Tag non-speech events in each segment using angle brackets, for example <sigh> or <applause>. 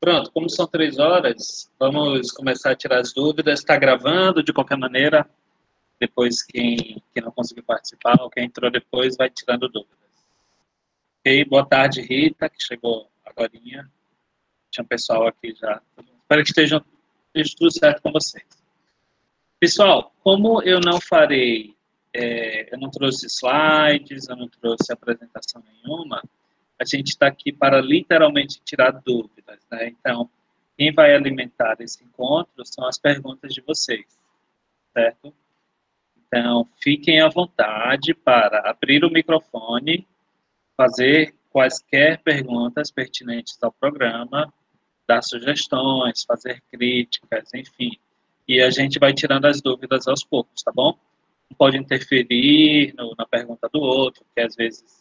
Pronto, como são três horas, vamos começar a tirar as dúvidas. Está gravando de qualquer maneira. Depois, quem, quem não conseguiu participar ou quem entrou depois vai tirando dúvidas. Ok? Boa tarde, Rita, que chegou agora. Tinha um pessoal aqui já. Espero que esteja, esteja tudo certo com vocês. Pessoal, como eu não farei, é, eu não trouxe slides, eu não trouxe apresentação nenhuma, a gente está aqui para literalmente tirar dúvidas, né? Então, quem vai alimentar esse encontro são as perguntas de vocês, certo? Então, fiquem à vontade para abrir o microfone, fazer quaisquer perguntas pertinentes ao programa, dar sugestões, fazer críticas, enfim. E a gente vai tirando as dúvidas aos poucos, tá bom? Não pode interferir no, na pergunta do outro, que às vezes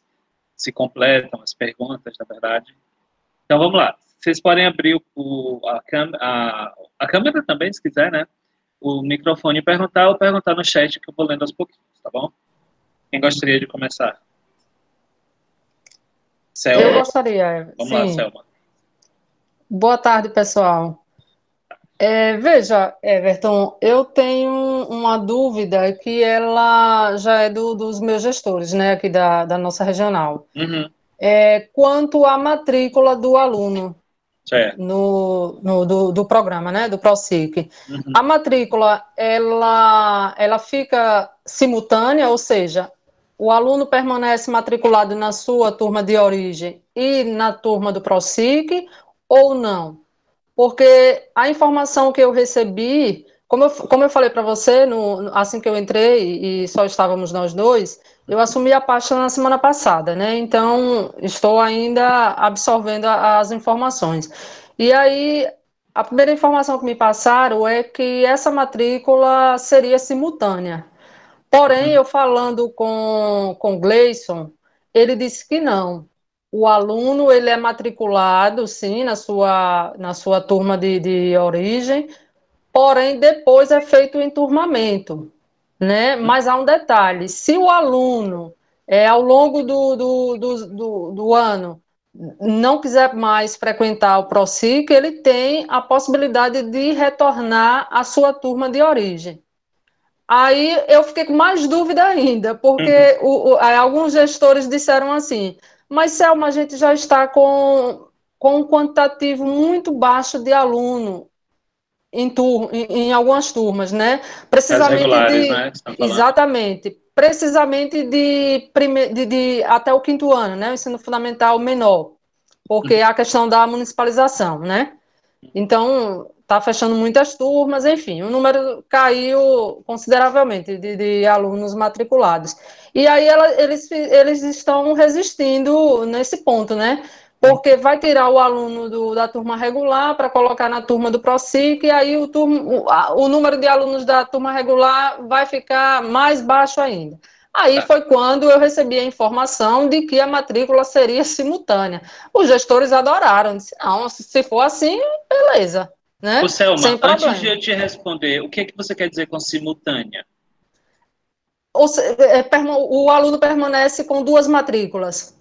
se completam as perguntas, na verdade. Então, vamos lá. Vocês podem abrir o, a, a, a, câmera também, se quiser, né? O microfone e perguntar ou perguntar no chat que eu vou lendo aos pouquinhos, tá bom? Quem gostaria de começar? Selma. Eu gostaria. Vamos sim. lá, Selma. Boa tarde, pessoal. É, veja, Everton, eu tenho uma dúvida que ela já é do, dos meus gestores, né, aqui da, da nossa regional. Uhum. É, quanto à matrícula do aluno no, no do, do, programa, né, do ProSIC. Uhum. A matrícula, ela, ela fica simultânea, ou seja, o aluno permanece matriculado na sua turma de origem e na turma do ProSIC, ou não? Porque a informação que eu recebi, como eu, como eu falei para você, no, assim que eu entrei e só estávamos nós dois, eu assumi a pasta na semana passada, né? Então, estou ainda absorvendo as informações. E aí, a primeira informação que me passaram é que essa matrícula seria simultânea. Porém, eu falando com, com Gleison, ele disse que não, o aluno ele é matriculado, sim, na sua, na sua turma de, de origem, porém depois é feito o enturmamento, né? Mas há um detalhe: se o aluno, é, ao longo do, do, do, do, do ano, não quiser mais frequentar o ProSIC, ele tem a possibilidade de retornar à sua turma de origem. Aí eu fiquei com mais dúvida ainda, porque uhum. o, o, alguns gestores disseram assim: mas, Selma, a gente já está com, com um quantitativo muito baixo de aluno em, tur em, em algumas turmas, né? Precisamente de. Né, exatamente. Precisamente de, prime, de, de, até o quinto ano, né? O ensino fundamental menor. Porque hum. a questão da municipalização, né? Então, está fechando muitas turmas, enfim, o número caiu consideravelmente de, de alunos matriculados. E aí ela, eles, eles estão resistindo nesse ponto, né? Porque vai tirar o aluno do, da turma regular para colocar na turma do ProSIC, e aí o, turma, o, o número de alunos da turma regular vai ficar mais baixo ainda. Aí é. foi quando eu recebi a informação de que a matrícula seria simultânea. Os gestores adoraram, disse, não, se for assim, beleza. Né? Ô, Selma, antes de eu te responder, o que, é que você quer dizer com simultânea? É, o aluno permanece com duas matrículas.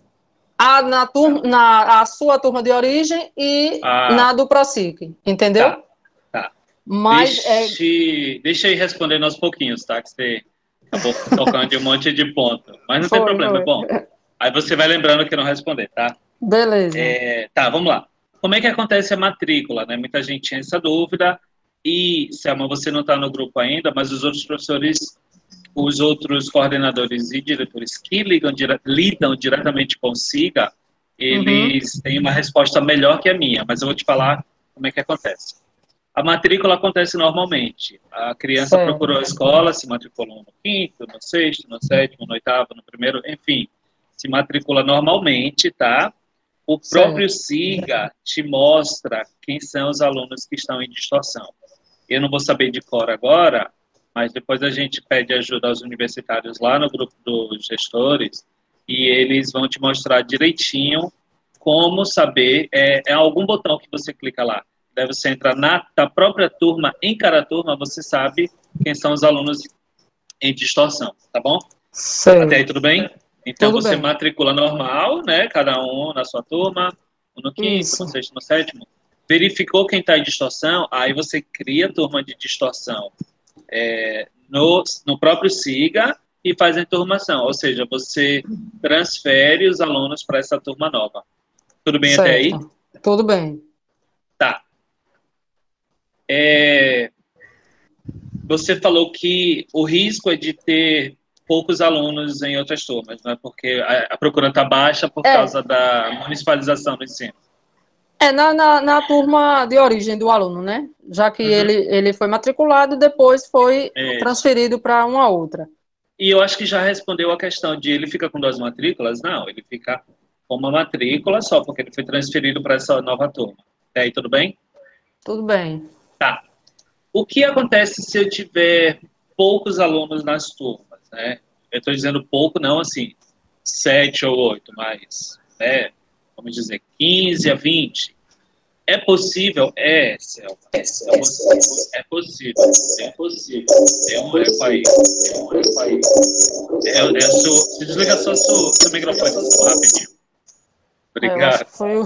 A, na, turma, tá. na a sua turma de origem e ah. na do ProSIC, entendeu? Tá. tá. Mas, deixa, é... deixa eu ir respondendo aos pouquinhos, tá? Que você acabou tocando de um monte de ponto. Mas não foi, tem problema. Foi. Bom, aí você vai lembrando que não responder, tá? Beleza. É, tá, vamos lá. Como é que acontece a matrícula? Né? Muita gente tinha essa dúvida. E, Selma, você não está no grupo ainda, mas os outros professores, os outros coordenadores e diretores que ligam, lidam diretamente com o SIGA, eles uhum. têm uma resposta melhor que a minha, mas eu vou te falar como é que acontece. A matrícula acontece normalmente. A criança procurou a escola, se matriculou no quinto, no sexto, no sétimo, no oitavo, no primeiro, enfim, se matricula normalmente, tá? O próprio SIGA te mostra quem são os alunos que estão em distorção. Eu não vou saber de cor agora, mas depois a gente pede ajuda aos universitários lá no grupo dos gestores e eles vão te mostrar direitinho como saber. É, é algum botão que você clica lá. Deve você entrar na, na própria turma, em cada turma, você sabe quem são os alunos em distorção, tá bom? Sim. Até aí, tudo bem? Então Tudo você bem. matricula normal, né? Cada um na sua turma, um no quinto, Isso. no sexto, no sétimo. verificou quem está em distorção, aí você cria turma de distorção é, no, no próprio SIGA e faz a enturmação, ou seja, você transfere os alunos para essa turma nova. Tudo bem certo. até aí? Tudo bem. Tá. É, você falou que o risco é de ter poucos alunos em outras turmas, né? porque a, a procura está baixa por é. causa da municipalização do ensino. É, na, na, na, turma de origem do aluno, né? Já que uhum. ele, ele foi matriculado e depois foi é. transferido para uma outra. E eu acho que já respondeu a questão de ele fica com duas matrículas? Não, ele fica com uma matrícula só, porque ele foi transferido para essa nova turma. E aí, tudo bem? Tudo bem. Tá. O que acontece se eu tiver poucos alunos nas turmas, né? Eu estou dizendo pouco, não assim, sete ou oito, mas, né, vamos dizer, 15 a 20. É possível? É, Selma. É, é possível. É possível. É possível. Tem um eco aí. Tem um eco aí. É, é seu, se desliga só seu, seu microfone, rapidinho. Obrigado. Foi o...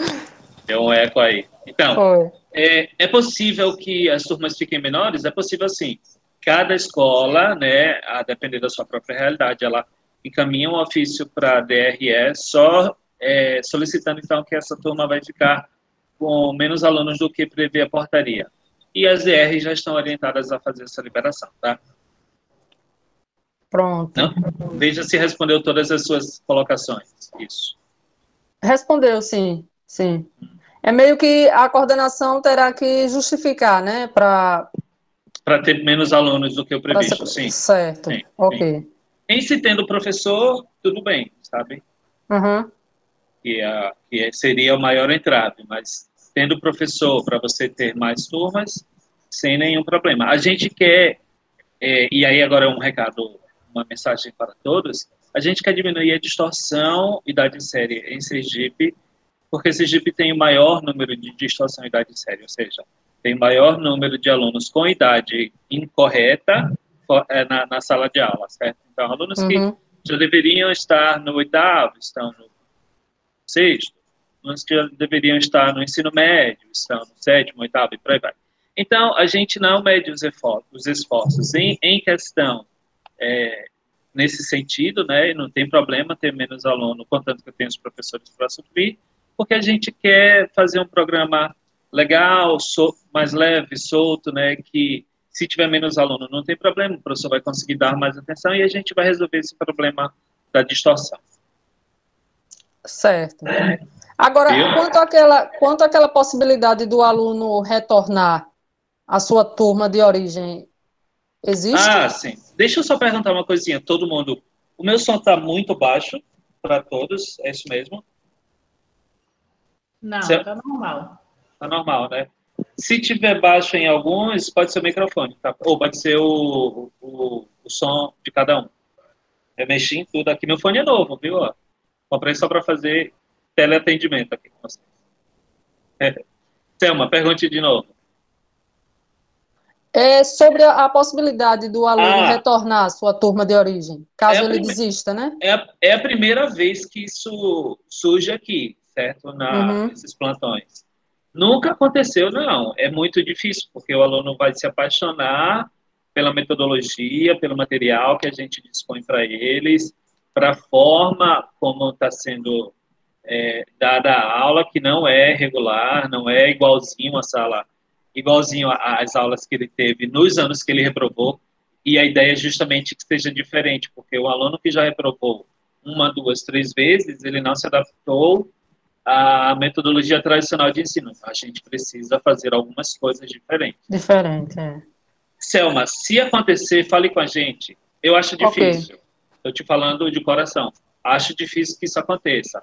<laughs> Deu um eco aí. Então, é, é possível que as turmas fiquem menores? É possível sim. Cada escola, né, a depender da sua própria realidade, ela encaminha um ofício para a DRE só é, solicitando então que essa turma vai ficar com menos alunos do que prevê a portaria. E as DRs já estão orientadas a fazer essa liberação, tá? Pronto. Não? Veja se respondeu todas as suas colocações. Isso. Respondeu, sim, sim. É meio que a coordenação terá que justificar, né, para para ter menos alunos do que o previsto, sim. Certo. Sim, ok. Sim. Em se tendo professor, tudo bem, sabe? Uhum. Que, a, que seria o maior entrave, mas tendo professor para você ter mais turmas, sem nenhum problema. A gente quer, é, e aí agora é um recado, uma mensagem para todos, a gente quer diminuir a distorção idade série em Sergipe, porque Sergipe tem o maior número de distorção idade série, ou seja, tem maior número de alunos com idade incorreta é, na, na sala de aula, certo? Então, alunos uhum. que já deveriam estar no oitavo, estão no sexto, alunos que já deveriam estar no ensino médio, estão no sétimo, oitavo e por aí vai. Então, a gente não mede os esforços, os esforços em, em questão é, nesse sentido, né? Não tem problema ter menos aluno, contanto que eu tenho os professores para suprir, porque a gente quer fazer um programa legal, so, mais leve, solto, né? Que se tiver menos aluno não tem problema, o professor vai conseguir dar mais atenção e a gente vai resolver esse problema da distorção. Certo. Agora, quanto àquela, quanto àquela possibilidade do aluno retornar à sua turma de origem, existe? Ah, sim. Deixa eu só perguntar uma coisinha. Todo mundo. O meu som está muito baixo para todos, é isso mesmo? Não, está normal. Está normal, né? Se tiver baixo em alguns, pode ser o microfone, tá? ou pode ser o, o, o som de cada um. Eu mexi em tudo aqui. Meu fone é novo, viu? Comprei só para fazer teleatendimento aqui com vocês. <laughs> É. Selma, pergunte de novo. É sobre a, possibilidade do aluno ah, retornar à sua turma de origem, caso é ele prime... desista, né? É a, é a, primeira vez que isso surge aqui, certo? Na, uhum. Nesses plantões. Nunca aconteceu, não. É muito difícil, porque o aluno vai se apaixonar pela metodologia, pelo material que a gente dispõe para eles, para a forma como está sendo é, dada a aula, que não é regular, não é igualzinho a sala igualzinho às aulas que ele teve nos anos que ele reprovou, e a ideia é justamente que seja diferente, porque o aluno que já reprovou uma, duas, três vezes, ele não se adaptou à metodologia tradicional de ensino. A gente precisa fazer algumas coisas diferentes. Diferente, é. Selma, se acontecer, fale com a gente. Eu acho difícil. Estou okay. te falando de coração. Acho difícil que isso aconteça.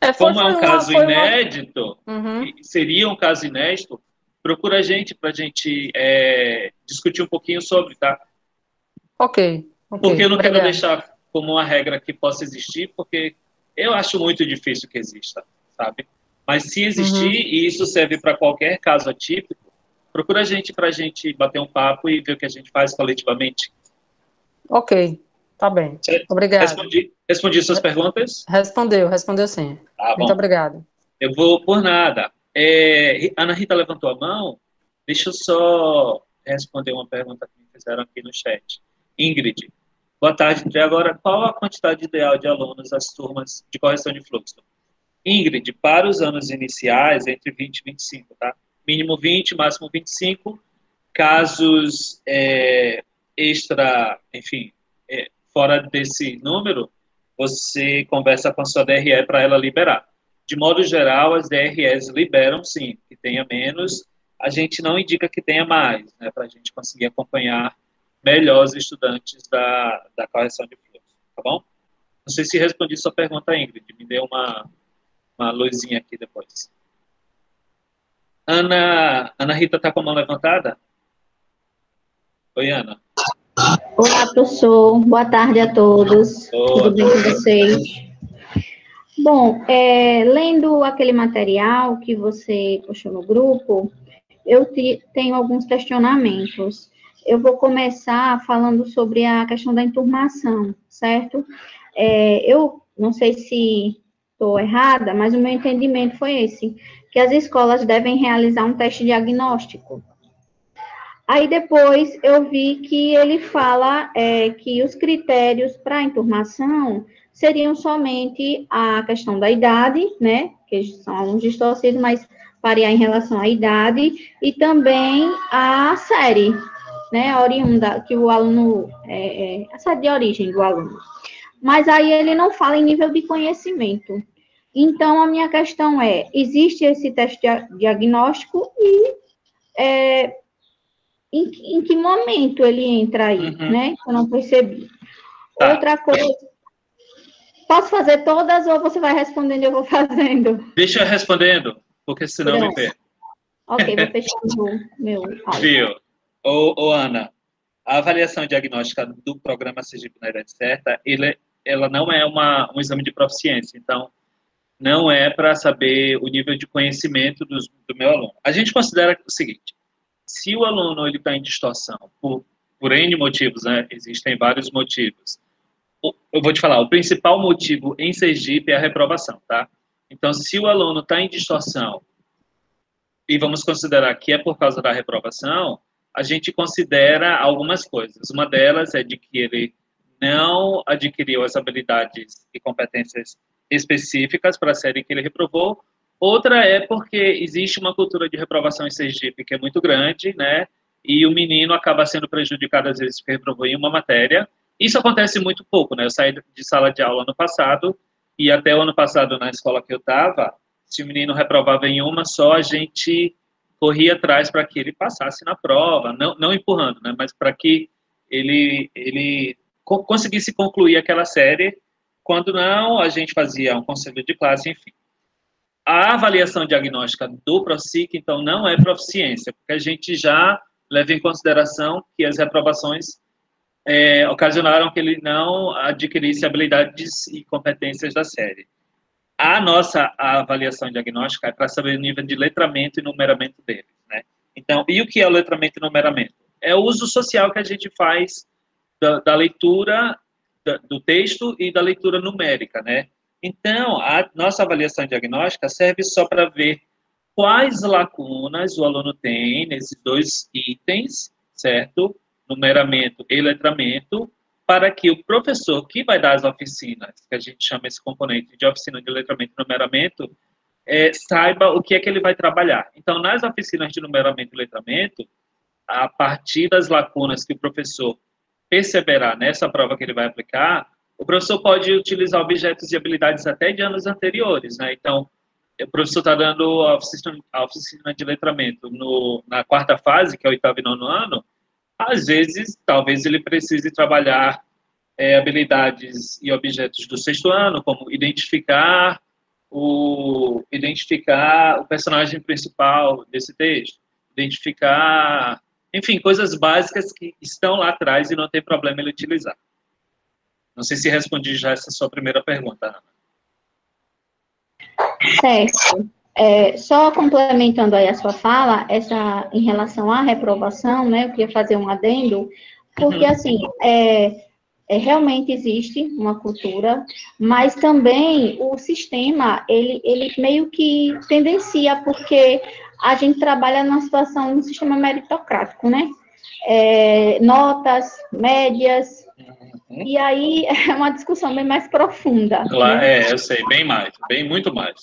É, Como é um uma, caso inédito, uma... uhum. seria um caso inédito, procura a gente para a gente é, discutir um pouquinho sobre, tá? Ok. okay porque eu não obrigado. quero deixar como uma regra que possa existir, porque eu acho muito difícil que exista, sabe? Mas se existir, uhum. e isso serve para qualquer caso atípico, procura a gente para a gente bater um papo e ver o que a gente faz coletivamente. Ok, tá bem. Certo? Obrigado. Respondi, respondi suas perguntas? Respondeu, respondeu sim. Tá Muito obrigado. Eu vou por nada. É, Ana Rita levantou a mão. Deixa eu só responder uma pergunta que me fizeram aqui no chat. Ingrid, boa tarde. Até agora, qual a quantidade ideal de alunos das turmas de correção de fluxo? Ingrid, para os anos iniciais, entre 20 e 25, tá? Mínimo 20, máximo 25. Casos é, extra, enfim, é, fora desse número, você conversa com a sua DRE para ela liberar. De modo geral, as DREs liberam sim, que tenha menos. A gente não indica que tenha mais, né, para a gente conseguir acompanhar melhor os estudantes da, da correção de fluxo, tá bom? Não sei se respondi sua pergunta, Ingrid, me deu uma, uma luzinha aqui depois. Ana, Ana Rita está com a mão levantada? Oi, Ana. Olá, professor. Boa tarde a todos. Boa Tudo bem com vocês? Bom, é, lendo aquele material que você postou no grupo, eu te, tenho alguns questionamentos. Eu vou começar falando sobre a questão da enturmação, certo? É, eu não sei se estou errada, mas o meu entendimento foi esse, que as escolas devem realizar um teste diagnóstico Aí depois eu vi que ele fala é, que os critérios para a enturmação seriam somente a questão da idade, né? Que são alunos distorcidos, mas variar em relação à idade, e também a série, né? A oriunda, que o aluno, é, é, a série de origem do aluno. Mas aí ele não fala em nível de conhecimento. Então, a minha questão é: existe esse teste diagnóstico e é, em, em que momento ele entra aí, uhum. né? Eu não percebi. Tá. Outra coisa. Posso fazer todas ou você vai respondendo e eu vou <laughs> fazendo? Deixa eu respondendo, porque senão Pronto. me perco. Ok, vou <laughs> fechando meu Viu? Ô, ô, Ana, a avaliação diagnóstica do programa Sergipe na Idade Certa, ele, ela não é uma, um exame de proficiência, então não é para saber o nível de conhecimento dos, do meu aluno. A gente considera o seguinte, se o aluno ele está em distorção por, por N motivos, né? Existem vários motivos. Eu vou te falar, o principal motivo em Sergipe é a reprovação, tá? Então, se o aluno está em distorção e vamos considerar que é por causa da reprovação, a gente considera algumas coisas. Uma delas é de que ele não adquiriu as habilidades e competências específicas para a série que ele reprovou, Outra é porque existe uma cultura de reprovação em Sergipe que é muito grande, né? E o menino acaba sendo prejudicado às vezes porque reprovou em uma matéria. Isso acontece muito pouco, né? Eu saí de sala de aula ano passado e até o ano passado na escola que eu estava, se o menino reprovava em uma só, a gente corria atrás para que ele passasse na prova, não, não empurrando, né? Mas para que ele ele conseguisse concluir aquela série. Quando não, a gente fazia um conselho de classe, enfim a avaliação diagnóstica do PROSIC, então, não é proficiência, porque a gente já leva em consideração que as reprovações é, ocasionaram que ele não adquirisse habilidades e competências da série. A nossa avaliação diagnóstica é para saber o nível de letramento e numeramento dele, né? Então, e o que é o letramento e numeramento? É o uso social que a gente faz da, da leitura da, do texto e da leitura numérica, né? Então, a nossa avaliação diagnóstica serve só para ver quais lacunas o aluno tem nesses dois itens, certo? Numeramento e letramento, para que o professor que vai dar as oficinas, que a gente chama esse componente de oficina de letramento e numeramento, é, saiba o que é que ele vai trabalhar. Então, nas oficinas de numeramento e letramento, a partir das lacunas que o professor perceberá nessa prova que ele vai aplicar, o professor pode utilizar objetos e habilidades até de anos anteriores, né? Então, o professor está dando a oficina, a oficina de letramento no, na quarta fase, que é o oitavo e nono ano, às vezes, talvez ele precise trabalhar é, habilidades e objetos do sexto ano, como identificar o, identificar o personagem principal desse texto, identificar, enfim, coisas básicas que estão lá atrás e não tem problema ele utilizar. Não sei se respondi já essa sua primeira pergunta, Ana. Certo. É, só complementando aí a sua fala, essa em relação à reprovação, né, eu queria fazer um adendo, porque, uhum. assim, é, é, realmente existe uma cultura, mas também o sistema, ele, ele meio que tendencia, porque a gente trabalha numa situação, num sistema meritocrático, né? É, notas, médias, uhum. e aí <laughs> é uma discussão bem mais profunda. Claro, né? é, eu sei, bem mais, bem muito mais.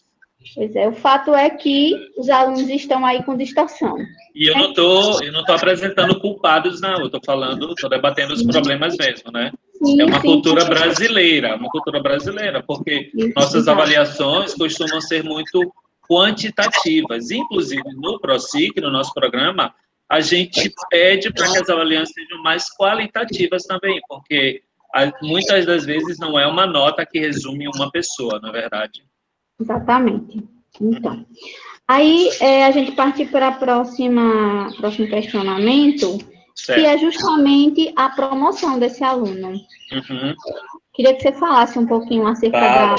Pois é, o fato é que os alunos estão aí com distorção. E eu não tô, eu não tô apresentando culpados, não. Eu tô falando, tô debatendo os problemas mesmo, né? Sim, é uma sim, cultura sim. brasileira, uma cultura brasileira, porque nossas avaliações costumam ser muito quantitativas. Inclusive, no ProSIC, no nosso programa, a gente pede para que as avaliações sejam mais qualitativas também, porque muitas das vezes não é uma nota que resume uma pessoa, na é verdade. Exatamente. Então, aí é, a gente parte para a próxima próximo questionamento, certo. que é justamente a promoção desse aluno. Uhum. Queria que você falasse um pouquinho acerca da,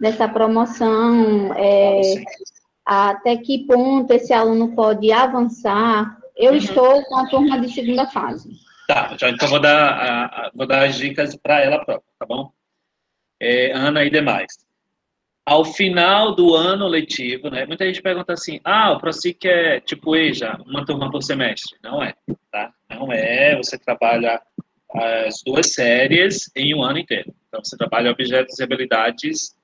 dessa promoção, é, até que ponto esse aluno pode avançar. Eu uhum. estou com a turma de segunda fase. Tá, então vou dar, vou dar as dicas para ela própria, tá bom? É, Ana e demais ao final do ano letivo, né? Muita gente pergunta assim: ah, o ProSIC é tipo EJA, uma turma por semestre. Não é, tá? Não é. Você trabalha as duas séries em um ano inteiro. Então, você trabalha objetos e habilidades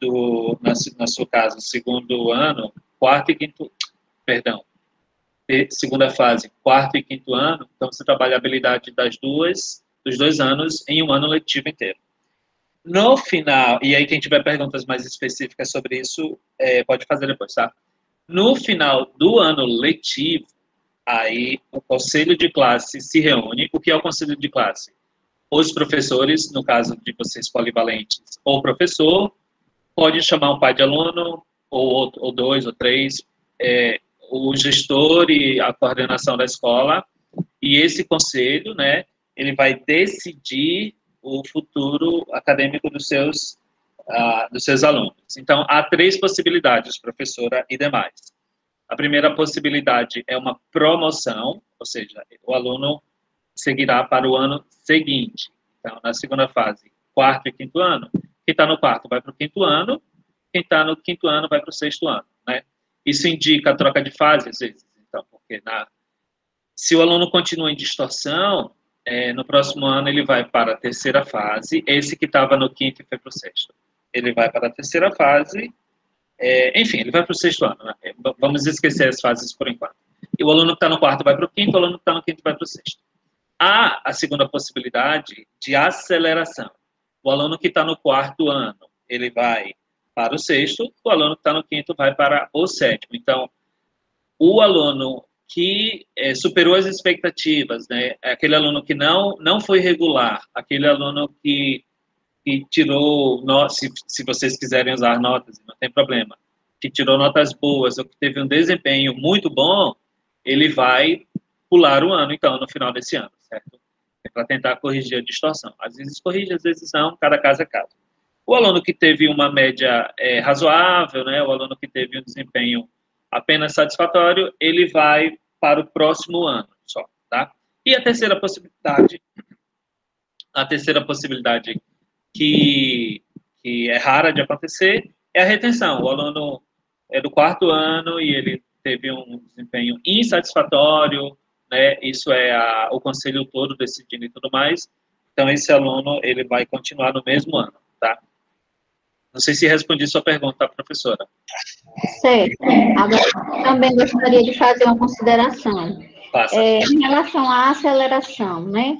do, na, na sua casa, segundo ano, quarto e quinto, perdão, segunda fase, quarto e quinto ano. Então, você trabalha a habilidade das duas, dos dois anos em um ano letivo inteiro. No final, e aí quem tiver perguntas mais específicas sobre isso, é, pode fazer depois, tá? No final do ano letivo, aí o conselho de classe se reúne. O que é o conselho de classe? Os professores, no caso de vocês polivalentes, ou professor, pode chamar um pai de aluno, ou, ou dois, ou três, é, o gestor e a coordenação da escola, e esse conselho, né, ele vai decidir o futuro acadêmico dos seus, uh, dos seus alunos. Então, há três possibilidades, professora e demais. A primeira possibilidade é uma promoção, ou seja, o aluno seguirá para o ano seguinte. Então, na segunda fase, quarto e quinto ano, quem está no quarto vai para o quinto ano, quem está no quinto ano vai para o sexto ano, né? Isso indica a troca de fase, às vezes. Então, porque na, se o aluno continua em distorção, é, no próximo ano ele vai para a terceira fase, esse que estava no quinto e foi para o sexto. Ele vai para a terceira fase, é, enfim, ele vai para o sexto ano. Né? É, vamos esquecer as fases por enquanto. E o aluno que está no quarto vai para o quinto, o aluno que está no quinto vai para o sexto. Há a segunda possibilidade de aceleração. O aluno que está no quarto ano, ele vai para o sexto, o aluno que está no quinto vai para o sétimo. Então, o aluno que é, superou as expectativas, né? Aquele aluno que não não foi regular, aquele aluno que, que tirou, se, se vocês quiserem usar notas, não tem problema, que tirou notas boas ou que teve um desempenho muito bom, ele vai pular o ano, então, no final desse ano, certo? É para tentar corrigir a distorção. Às vezes corrige, às vezes não, cada caso é caso. O aluno que teve uma média é, razoável, né? O aluno que teve um desempenho apenas satisfatório, ele vai para o próximo ano só, tá? E a terceira possibilidade, a terceira possibilidade que, que é rara de acontecer é a retenção. O aluno é do quarto ano e ele teve um desempenho insatisfatório, né? Isso é a, o conselho todo decidindo e tudo mais. Então esse aluno ele vai continuar no mesmo ano, tá? Não sei se respondi sua pergunta, professora. Certo. Agora, também gostaria de fazer uma consideração. É, em relação à aceleração, né?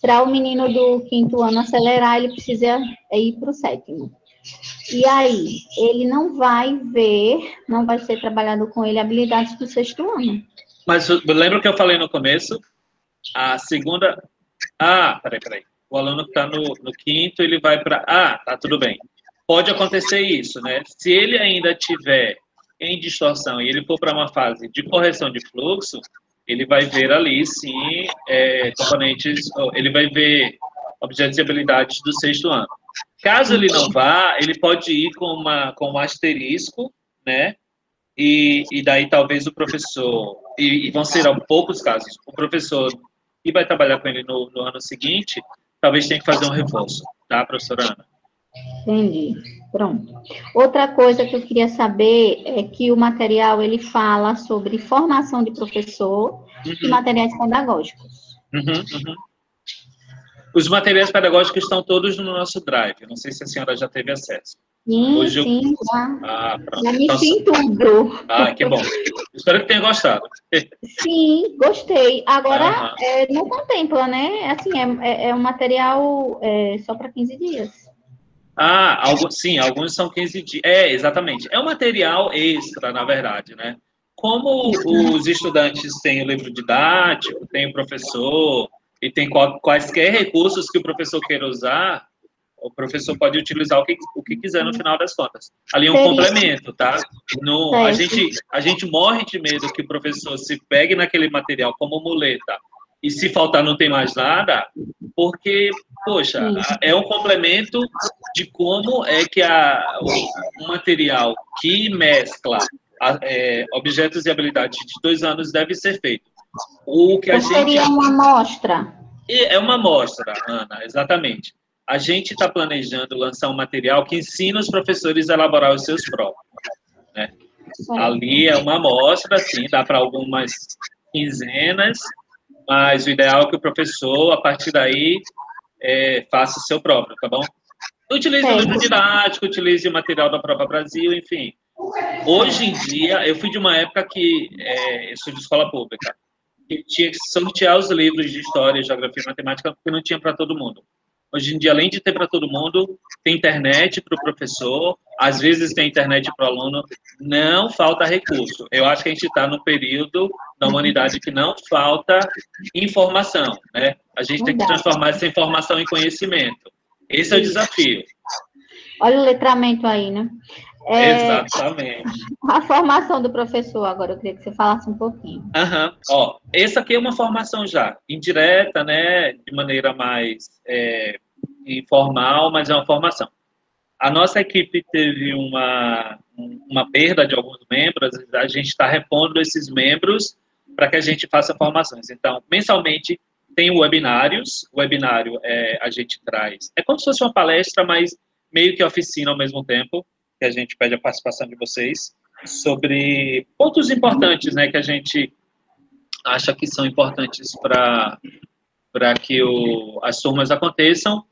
Para o menino do quinto ano acelerar, ele precisa ir para o sétimo. E aí, ele não vai ver, não vai ser trabalhado com ele habilidades do sexto ano. Mas lembra que eu falei no começo? A segunda. Ah, peraí, peraí. O aluno que está no, no quinto, ele vai para. Ah, tá tudo bem pode acontecer isso, né? Se ele ainda tiver em distorção e ele for para uma fase de correção de fluxo, ele vai ver ali, sim, é, componentes, ele vai ver objetos e habilidades do sexto ano. Caso ele não vá, ele pode ir com, uma, com um asterisco, né? E, e daí talvez o professor, e, e vão ser poucos casos, o professor que vai trabalhar com ele no, no ano seguinte, talvez tenha que fazer um reforço, tá, professora Ana? Entendi. Pronto. Outra coisa que eu queria saber é que o material ele fala sobre formação de professor uhum. e materiais pedagógicos. Uhum, uhum. Os materiais pedagógicos estão todos no nosso drive. Não sei se a senhora já teve acesso. Sim, Hoje sim, eu... já. Ah, já me então, tudo. Ah, que bom. Espero que tenha gostado. Sim, gostei. Agora, é, não contempla, né? Assim, é, é, é um material é, só para 15 dias. Ah, sim, alguns são 15 dias. É, exatamente. É um material extra, na verdade, né? Como os estudantes têm o livro didático, tem o professor, e tem quaisquer recursos que o professor queira usar, o professor pode utilizar o que, o que quiser no final das contas. Ali é um complemento, tá? No, a, gente, a gente morre de medo que o professor se pegue naquele material como muleta e se faltar não tem mais nada, porque, poxa, é um complemento de como é que a, o, material que mescla a, é, objetos e habilidades de dois anos deve ser feito. O que a gente... seria uma amostra. É uma amostra, Ana, exatamente. A gente está planejando lançar um material que ensina os professores a elaborar os seus próprios. Né? Ali é uma amostra, sim, dá para algumas quinzenas, mas o ideal é que o professor, a partir daí, é, faça o seu próprio, tá bom? Utilize o livro didático, utilize o material da própria Brasil, enfim. Hoje em dia, eu fui de uma época que é, eu sou de escola pública, que tinha que sortear os livros de história, geografia e matemática, porque não tinha para todo mundo. Hoje em dia, além de ter para todo mundo, tem internet para o professor, às vezes tem internet para o aluno, não falta recurso. Eu acho que a gente está no período da humanidade que não falta informação, né? A gente tem que transformar essa informação em conhecimento. Esse é o desafio. Olha o letramento aí, né? É, Exatamente. A formação do professor, agora eu queria que você falasse um pouquinho. Aham. Ó, essa aqui é uma formação já indireta, né? De maneira mais é, informal, mas é uma formação. A nossa equipe teve uma, uma perda de alguns membros, a gente está repondo esses membros para que a gente faça formações. Então, mensalmente tem webinários, o webinário é, a gente traz, é como se fosse uma palestra, mas meio que oficina ao mesmo tempo, que a gente pede a participação de vocês, sobre pontos importantes, né, que a gente acha que são importantes para para que o, as turmas aconteçam.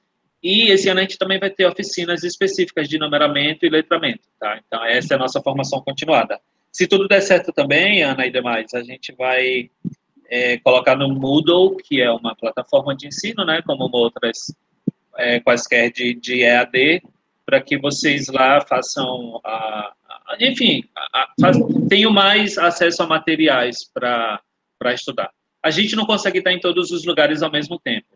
E esse ano a gente também vai ter oficinas específicas de numeramento e letramento, tá? Então, essa é a nossa formação continuada. Se tudo der certo também, Ana e demais, a gente vai é, colocar no Moodle, que é uma plataforma de ensino, né, como outras é, quaisquer de, de EAD, para que vocês lá façam, a, a, enfim, a, faz, tenham mais acesso a materiais para estudar. A gente não consegue estar em todos os lugares ao mesmo tempo.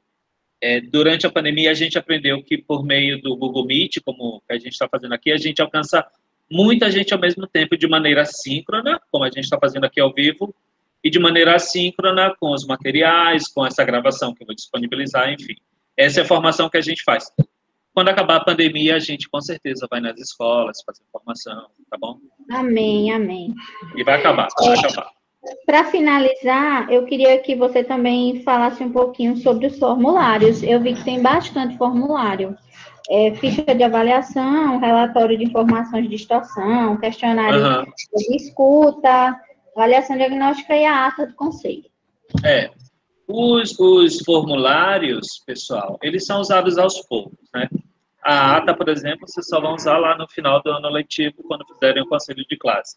É, durante a pandemia, a gente aprendeu que por meio do Google Meet, como a gente está fazendo aqui, a gente alcança muita gente ao mesmo tempo de maneira síncrona, como a gente está fazendo aqui ao vivo, e de maneira assíncrona com os materiais, com essa gravação que eu vou disponibilizar, enfim. Essa é a formação que a gente faz. Quando acabar a pandemia, a gente com certeza vai nas escolas fazer formação, tá bom? Amém, amém. E vai acabar, vai acabar. Para finalizar, eu queria que você também falasse um pouquinho sobre os formulários. Eu vi que tem bastante formulário é, ficha de avaliação, relatório de informações de distorção, questionário uhum. de escuta, avaliação diagnóstica e a ata do conselho. É. Os, os formulários, pessoal, eles são usados aos poucos, né? A ata, por exemplo, vocês só vão usar lá no final do ano letivo, quando fizerem o conselho de classe.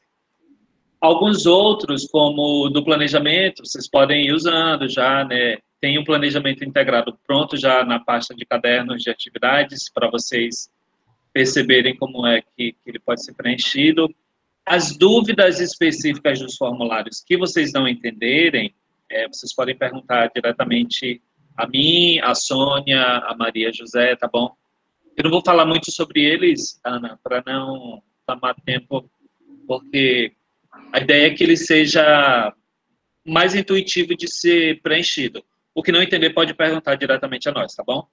Alguns outros, como do planejamento, vocês podem ir usando já, né? Tem um planejamento integrado pronto já na pasta de cadernos de atividades para vocês perceberem como é que, que, ele pode ser preenchido. As dúvidas específicas dos formulários que vocês não entenderem, é, vocês podem perguntar diretamente a mim, a Sônia, a Maria José, tá bom? Eu não vou falar muito sobre eles, Ana, para não tomar tempo, porque a ideia é que ele seja mais intuitivo de ser preenchido. O que não entender pode perguntar diretamente a nós, tá bom?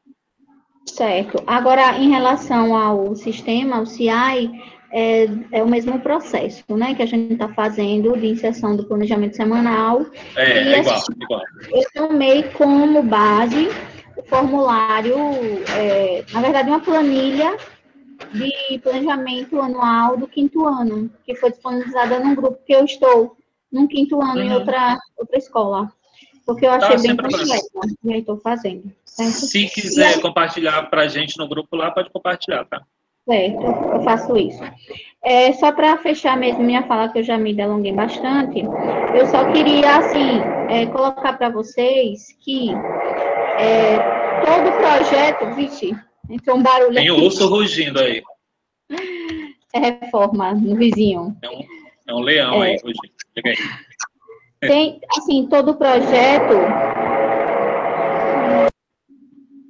Certo. Agora, em relação ao sistema, o CI, é, é o mesmo processo, né, que a gente está fazendo de inserção do planejamento semanal. É, é igual, igual. Eu tomei como base o formulário, é, na verdade, uma planilha de planejamento anual do quinto ano, que foi disponibilizada num grupo que eu estou, num quinto ano uhum. em outra, outra escola. Porque eu tá, achei tá, bem completa, e aí estou fazendo. Certo? Se quiser aí, compartilhar para a gente no grupo lá, pode compartilhar, tá? Certo, eu faço isso. É, só para fechar mesmo minha fala, que eu já me delonguei bastante, eu só queria, assim, é, colocar para vocês que é, todo projeto, vixe, entrou um barulho Tem o urso rugindo aí. É reforma no vizinho. É um, é um leão é, aí rugindo. Aí. Tem, assim, todo projeto...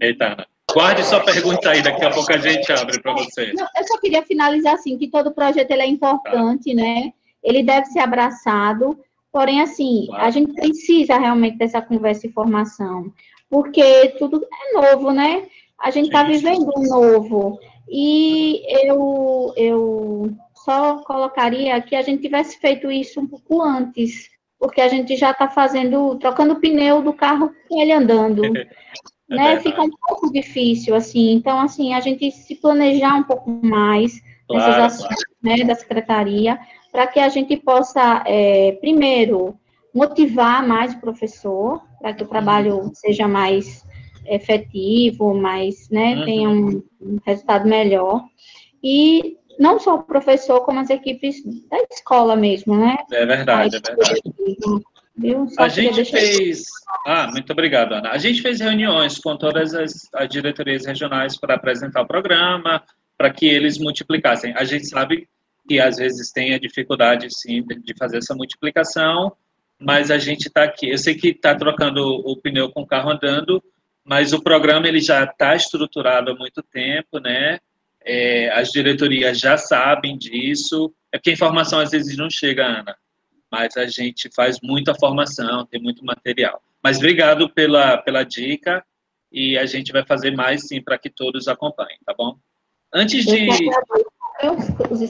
Eita, Ana. Guarde sua pergunta aí, daqui a pouco a gente abre para você. Não, eu só queria finalizar assim, que todo projeto ele é importante, tá. né? Ele deve ser abraçado, porém, assim, claro. a gente precisa realmente dessa conversa e formação, porque tudo é novo, né? A gente está vivendo um novo. E eu, eu só colocaria que a gente tivesse feito isso um pouco antes, porque a gente já está fazendo, trocando o pneu do carro com ele andando. <laughs> É né? Fica um pouco difícil, assim. Então, assim, a gente se planejar um pouco mais claro, nessas ações claro. né, da secretaria, para que a gente possa, é, primeiro, motivar mais o professor, para que o trabalho seja mais efetivo, mais, né, uhum. tenha um, um resultado melhor. E não só o professor, como as equipes da escola mesmo, né? É verdade, é verdade. Viu? a gente fez. Ah, muito obrigado, Ana. A gente fez reuniões com todas as, as diretorias regionais para apresentar o programa, para que eles multiplicassem. A gente sabe que às vezes tem a dificuldade, sim, de fazer essa multiplicação, mas a gente está aqui. Eu sei que está trocando o pneu com o carro andando, mas o programa ele já está estruturado há muito tempo, né? É, as diretorias já sabem disso. É porque a informação às vezes não chega, Ana mas a gente faz muita formação, tem muito material. Mas obrigado pela, pela dica e a gente vai fazer mais sim para que todos acompanhem, tá bom? Antes de.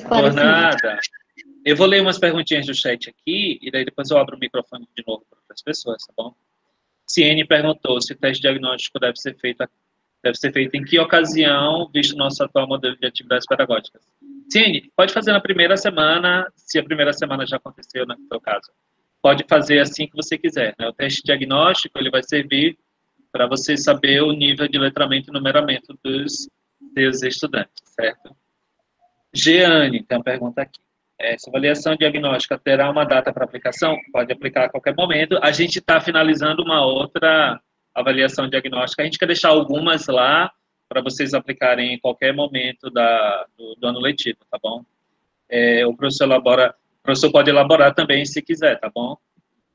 Por nada. Eu vou ler umas perguntinhas do chat aqui e daí depois eu abro o microfone de novo para outras pessoas, tá bom? Ciene perguntou se o teste diagnóstico deve ser feito deve ser feito em que ocasião, visto nosso atual modelo de atividades pedagógicas. Ciene, pode fazer na primeira semana, se a primeira semana já aconteceu no seu caso. Pode fazer assim que você quiser. Né? O teste diagnóstico ele vai servir para você saber o nível de letramento e numeramento dos seus estudantes, certo? Jeane, tem uma pergunta aqui. Essa avaliação diagnóstica terá uma data para aplicação? Pode aplicar a qualquer momento. A gente está finalizando uma outra avaliação diagnóstica. A gente quer deixar algumas lá para vocês aplicarem em qualquer momento da, do, do ano letivo, tá bom? É, o professor elabora, o professor pode elaborar também se quiser, tá bom?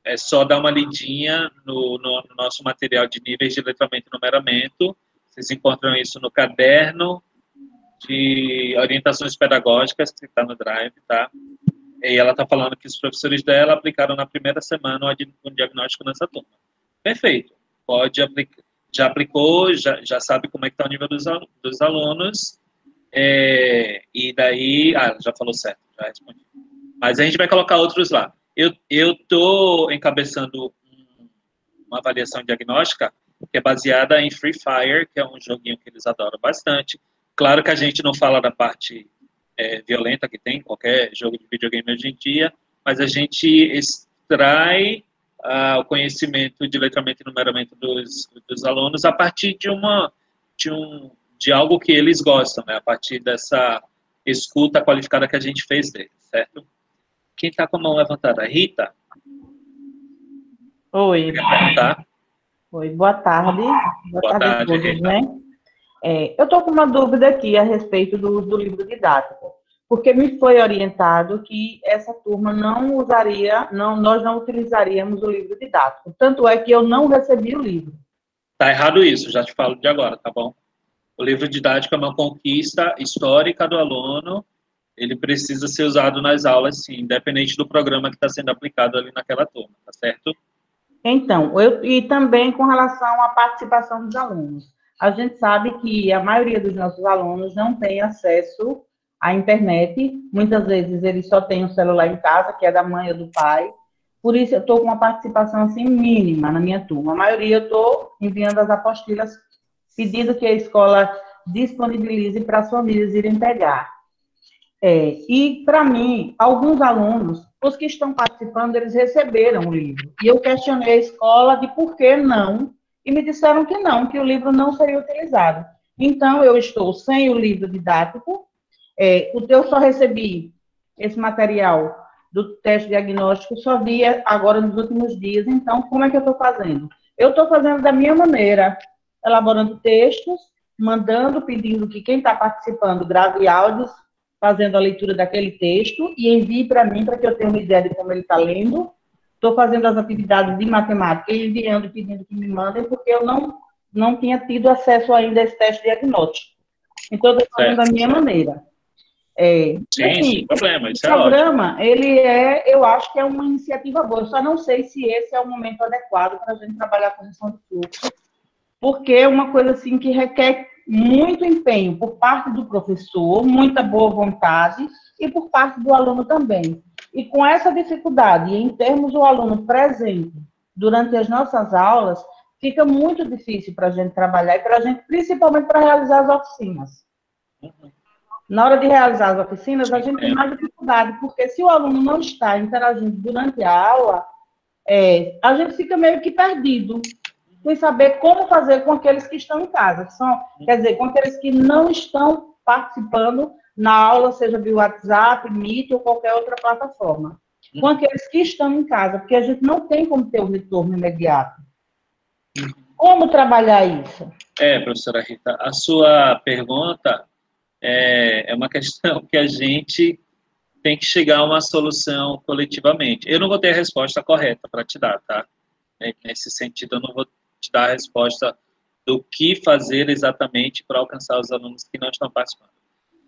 É só dar uma lidinha no, no, no nosso material de níveis de letramento e numeramento. Vocês encontram isso no caderno de orientações pedagógicas que está no Drive, tá? E ela está falando que os professores dela aplicaram na primeira semana um diagnóstico nessa turma. Perfeito pode aplicar, já aplicou, já, já sabe como é que está o nível dos, dos alunos, é, e daí, ah, já falou certo, já respondi. Mas a gente vai colocar outros lá. Eu estou encabeçando uma avaliação diagnóstica que é baseada em Free Fire, que é um joguinho que eles adoram bastante. Claro que a gente não fala da parte é, violenta que tem qualquer jogo de videogame hoje em dia, mas a gente extrai o conhecimento de letramento e numeramento dos, dos alunos a partir de uma de um de algo que eles gostam, né? A partir dessa escuta qualificada que a gente fez deles, certo? Quem está com a mão levantada? Rita? Oi. Oi, boa tarde. Boa, boa tarde, tarde a todos, né? É, eu estou com uma dúvida aqui a respeito do, do livro didático porque me foi orientado que essa turma não usaria, não, nós não utilizaríamos o livro didático. Tanto é que eu não recebi o livro. Tá errado isso, já te falo de agora, tá bom? O livro didático é uma conquista histórica do aluno, ele precisa ser usado nas aulas, sim, independente do programa que está sendo aplicado ali naquela turma, tá certo? Então, eu, e também com relação à participação dos alunos. A gente sabe que a maioria dos nossos alunos não tem acesso a internet. Muitas vezes eles só têm o um celular em casa, que é da mãe ou do pai. Por isso eu estou com uma participação assim mínima na minha turma. A maioria eu estou enviando as apostilas pedindo que a escola disponibilize para as famílias irem pegar. É, e, para mim, alguns alunos, os que estão participando, eles receberam o livro. E eu questionei a escola de por que não, e me disseram que não, que o livro não seria utilizado. Então, eu estou sem o livro didático, é, eu só recebi esse material do teste diagnóstico, só vi agora nos últimos dias. Então, como é que eu estou fazendo? Eu estou fazendo da minha maneira, elaborando textos, mandando, pedindo que quem está participando grave áudios, fazendo a leitura daquele texto e envie para mim, para que eu tenha uma ideia de como ele está lendo. Estou fazendo as atividades de matemática enviando e pedindo que me mandem, porque eu não, não tinha tido acesso ainda a esse teste diagnóstico. Então, estou fazendo da minha maneira. É, Sim, assim, sem problema. O é programa, ele é, eu acho que é uma iniciativa boa. Eu só não sei se esse é o momento adequado para a gente trabalhar a correção de fluxo, porque é uma coisa assim que requer muito empenho por parte do professor, muita boa vontade e por parte do aluno também. E com essa dificuldade, em termos do aluno presente durante as nossas aulas, fica muito difícil para a gente trabalhar e para a gente, principalmente para realizar as oficinas. Uhum. Na hora de realizar as oficinas, a gente tem mais dificuldade, porque se o aluno não está interagindo durante a aula, é, a gente fica meio que perdido, sem saber como fazer com aqueles que estão em casa. Que são, quer dizer, com aqueles que não estão participando na aula, seja via WhatsApp, Meet ou qualquer outra plataforma. Com aqueles que estão em casa, porque a gente não tem como ter o retorno imediato. Como trabalhar isso? É, professora Rita, a sua pergunta é, é uma <laughs> questão que a gente tem que chegar a uma solução coletivamente. Eu não vou ter a resposta correta para te dar, tá? Nesse sentido, eu não vou te dar a resposta do que fazer exatamente para alcançar os alunos que não estão participando.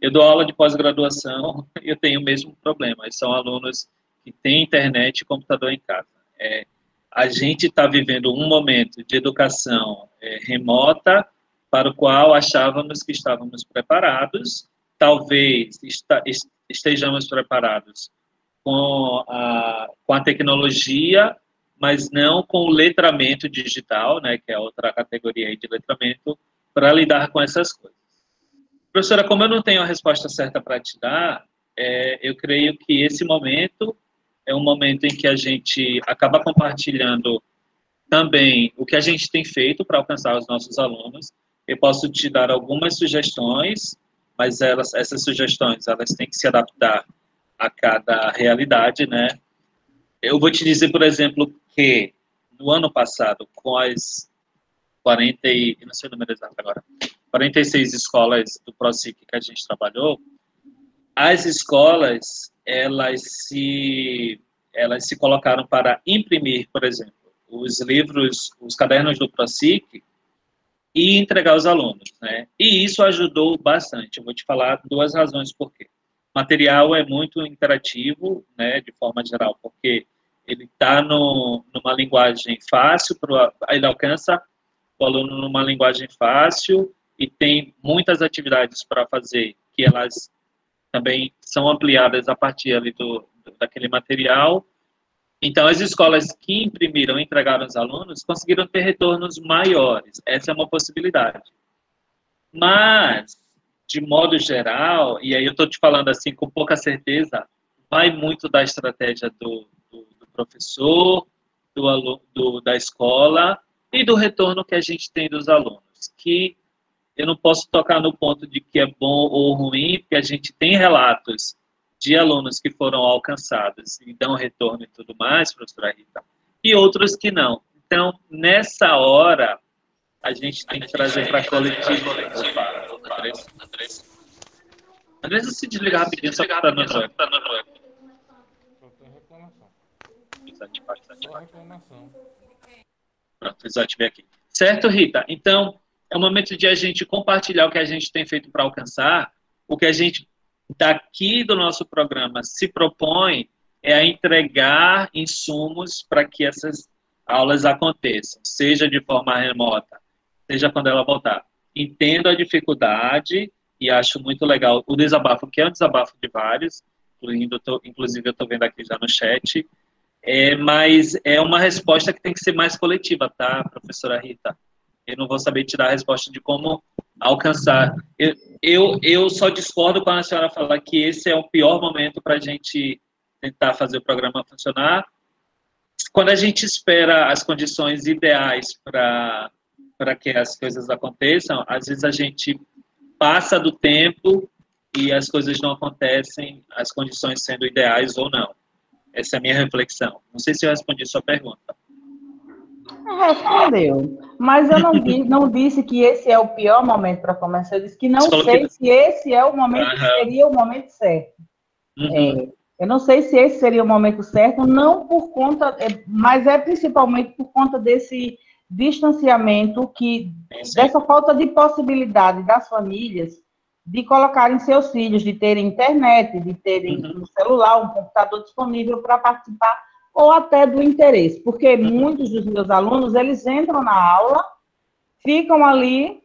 Eu dou aula de pós-graduação <laughs> eu tenho o mesmo problema. São alunos que têm internet e computador em casa. É, a gente está vivendo um momento de educação é, remota para o qual achávamos que estávamos preparados, talvez estejamos preparados com a, com a tecnologia, mas não com o letramento digital, né, que é outra categoria de letramento, para lidar com essas coisas. Professora, como eu não tenho a resposta certa para te dar, é, eu creio que esse momento é um momento em que a gente acaba compartilhando também o que a gente tem feito para alcançar os nossos alunos, eu posso te dar algumas sugestões, mas elas, essas sugestões elas têm que se adaptar a cada realidade, né? Eu vou te dizer, por exemplo, que no ano passado, com as 40 e, não sei o número exato agora, 46 escolas do ProSIC que a gente trabalhou, as escolas, elas se, elas se colocaram para imprimir, por exemplo, os livros, os cadernos do ProSIC, e entregar aos alunos, né? E isso ajudou bastante. Eu vou te falar duas razões por quê. O material é muito interativo, né, de forma geral, porque ele está numa linguagem fácil, pro, ele alcança o aluno numa linguagem fácil e tem muitas atividades para fazer que elas também são ampliadas a partir ali do, daquele material então, as escolas que imprimiram e entregaram os alunos conseguiram ter retornos maiores. Essa é uma possibilidade. Mas, de modo geral, e aí eu estou te falando assim com pouca certeza, vai muito da estratégia do, do, do professor, do, aluno, do, da escola e do retorno que a gente tem dos alunos. Que eu não posso tocar no ponto de que é bom ou ruim, porque a gente tem relatos de alunos que foram alcançados e dão retorno e tudo mais, professora Rita, e outros que não. Então, nessa hora, a gente tem que trazer para a coletiva. Andressa, se desligar rapidinho, só para não Pronto, desativei aqui. Certo, Rita? Então, é o momento de a gente compartilhar o que a gente tem feito para alcançar, o que a gente daqui do nosso programa se propõe é a entregar insumos para que essas aulas aconteçam, seja de forma remota, seja quando ela voltar. Entendo a dificuldade e acho muito legal o desabafo, que é um desabafo de vários, inclusive eu estou vendo aqui já no chat, é, mas é uma resposta que tem que ser mais coletiva, tá, professora Rita? Eu não vou saber te dar a resposta de como alcançar. Eu, eu, eu só discordo quando a senhora falar que esse é o pior momento para a gente tentar fazer o programa funcionar. Quando a gente espera as condições ideais para que as coisas aconteçam, às vezes a gente passa do tempo e as coisas não acontecem, as condições sendo ideais ou não. Essa é a minha reflexão. Não sei se eu respondi sua pergunta. Respondeu. Mas eu não, disse, não disse que esse é o pior momento para começar. Eu disse que não sei que... se esse é o momento uhum. que seria o momento certo. Uhum. É, eu não sei se esse seria o momento certo, não por conta, é, mas é principalmente por conta desse distanciamento que dessa falta de possibilidade das famílias de colocarem seus filhos, de terem internet, de terem uhum. um celular, um computador disponível para participar, ou até do interesse, porque muitos dos meus alunos, eles entram na aula, ficam ali,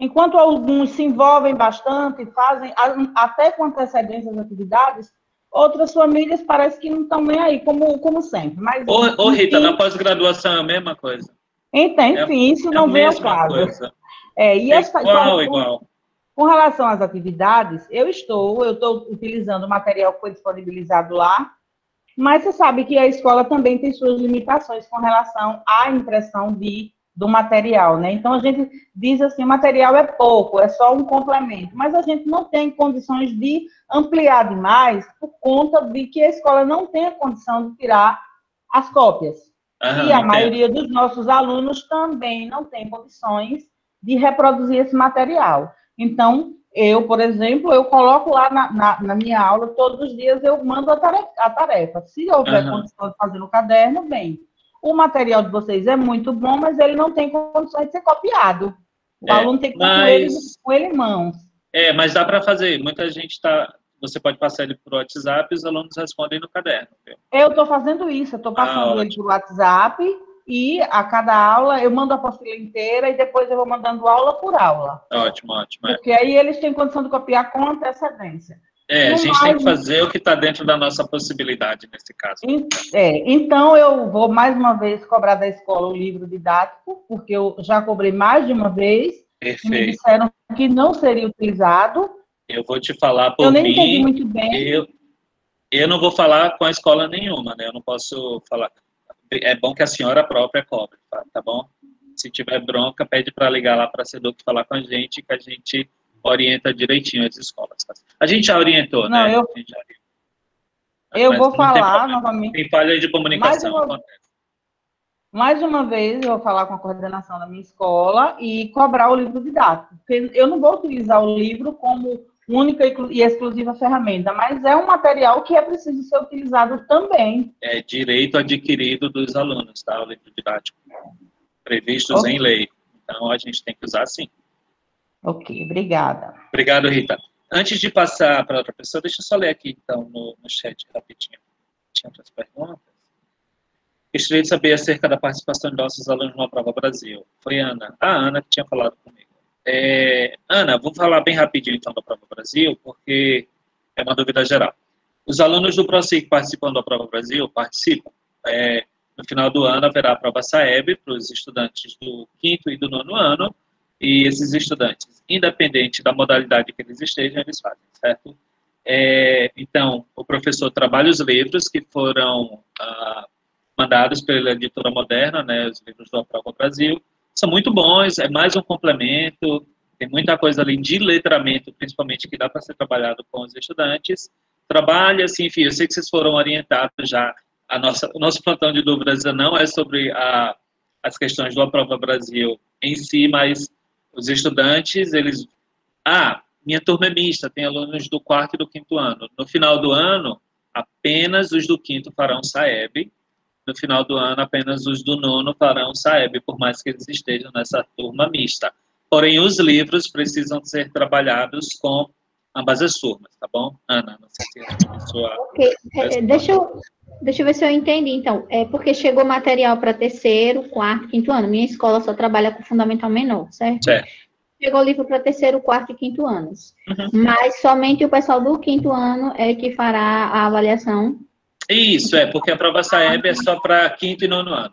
enquanto alguns se envolvem bastante, fazem até com antecedência as atividades, outras famílias parece que não estão nem aí, como, como sempre. Mas, ô, ô Rita, na pós-graduação é a mesma coisa. Então, enfim, é, isso não é vem ao caso. Coisa. É, e é essa, igual, igual. Com relação às atividades, eu estou, eu estou utilizando o material que foi disponibilizado lá, mas você sabe que a escola também tem suas limitações com relação à impressão de, do material, né? Então a gente diz assim, o material é pouco, é só um complemento, mas a gente não tem condições de ampliar demais por conta de que a escola não tem a condição de tirar as cópias. Aham, e a maioria dos nossos alunos também não tem condições de reproduzir esse material. Então, eu, por exemplo, eu coloco lá na, na, na minha aula, todos os dias eu mando a tarefa. A tarefa. Se houver uhum. condição de fazer no caderno, bem. O material de vocês é muito bom, mas ele não tem condições de ser copiado. O é, aluno tem que mas... com, ele, com ele em mãos. É, mas dá para fazer. Muita gente está. Você pode passar ele por WhatsApp e os alunos respondem no caderno. Viu? Eu estou fazendo isso, eu estou passando ah, ele por WhatsApp e a cada aula eu mando a apostila inteira e depois eu vou mandando aula por aula. Ótimo, ótimo. É. Porque aí eles têm condição de copiar com antecedência. É, no a gente mais, tem que fazer o que está dentro da nossa possibilidade nesse caso. É, então eu vou mais uma vez cobrar da escola o livro didático, porque eu já cobrei mais de uma vez. Perfeito. me disseram que não seria utilizado. Eu vou te falar por eu mim. Eu nem entendi muito bem. Eu, eu não vou falar com a escola nenhuma, né? Eu não posso falar é bom que a senhora própria cobre, tá, tá bom? Se tiver bronca, pede para ligar lá para a SEDUC falar com a gente, que a gente orienta direitinho as escolas. Tá? A gente já orientou, Não, né? Eu, eu vou falar novamente. Tem falha de comunicação. Mais uma, mais uma vez, eu vou falar com a coordenação da minha escola e cobrar o livro didático. Porque eu não vou utilizar o livro como única e exclusiva ferramenta, mas é um material que é preciso ser utilizado também. É direito adquirido dos alunos, tá? O livro didático. Previstos okay. em lei. Então, a gente tem que usar sim. Ok, obrigada. Obrigado, Rita. Antes de passar para outra pessoa, deixa eu só ler aqui, então, no, no chat rapidinho. Tinha outras perguntas? Gostaria de saber acerca da participação de nossos alunos na Prova Brasil. Foi Ana. A Ana que tinha falado comigo. É, Ana, vou falar bem rapidinho então da Prova Brasil, porque é uma dúvida geral. Os alunos do ProSIC participando da Prova Brasil participam. É, no final do ano haverá a prova SAEB para os estudantes do quinto e do nono ano, e esses estudantes, independente da modalidade que eles estejam, eles fazem, certo? É, então, o professor trabalha os livros que foram ah, mandados pela editora moderna, né, os livros da Prova Brasil, são muito bons, é mais um complemento, tem muita coisa além de letramento, principalmente, que dá para ser trabalhado com os estudantes. Trabalha, assim, enfim, eu sei que vocês foram orientados já, a nossa, o nosso plantão de dúvidas não é sobre a, as questões do Aprova Brasil em si, mas os estudantes, eles... Ah, minha turma é mista, tem alunos do quarto e do quinto ano. No final do ano, apenas os do quinto farão SAEB, no final do ano, apenas os do nono farão SAEB, por mais que eles estejam nessa turma mista. Porém, os livros precisam ser trabalhados com ambas as turmas, tá bom? Ana, não sei se a sua... Ok, é, deixa eu, deixa eu ver se eu entendi, então. É porque chegou material para terceiro, quarto, quinto ano. Minha escola só trabalha com fundamental menor, certo? Certo. Chegou livro para terceiro, quarto e quinto anos. Uhum. Mas somente o pessoal do quinto ano é que fará a avaliação isso, é, porque a prova SAEB é só para quinto e nono ano.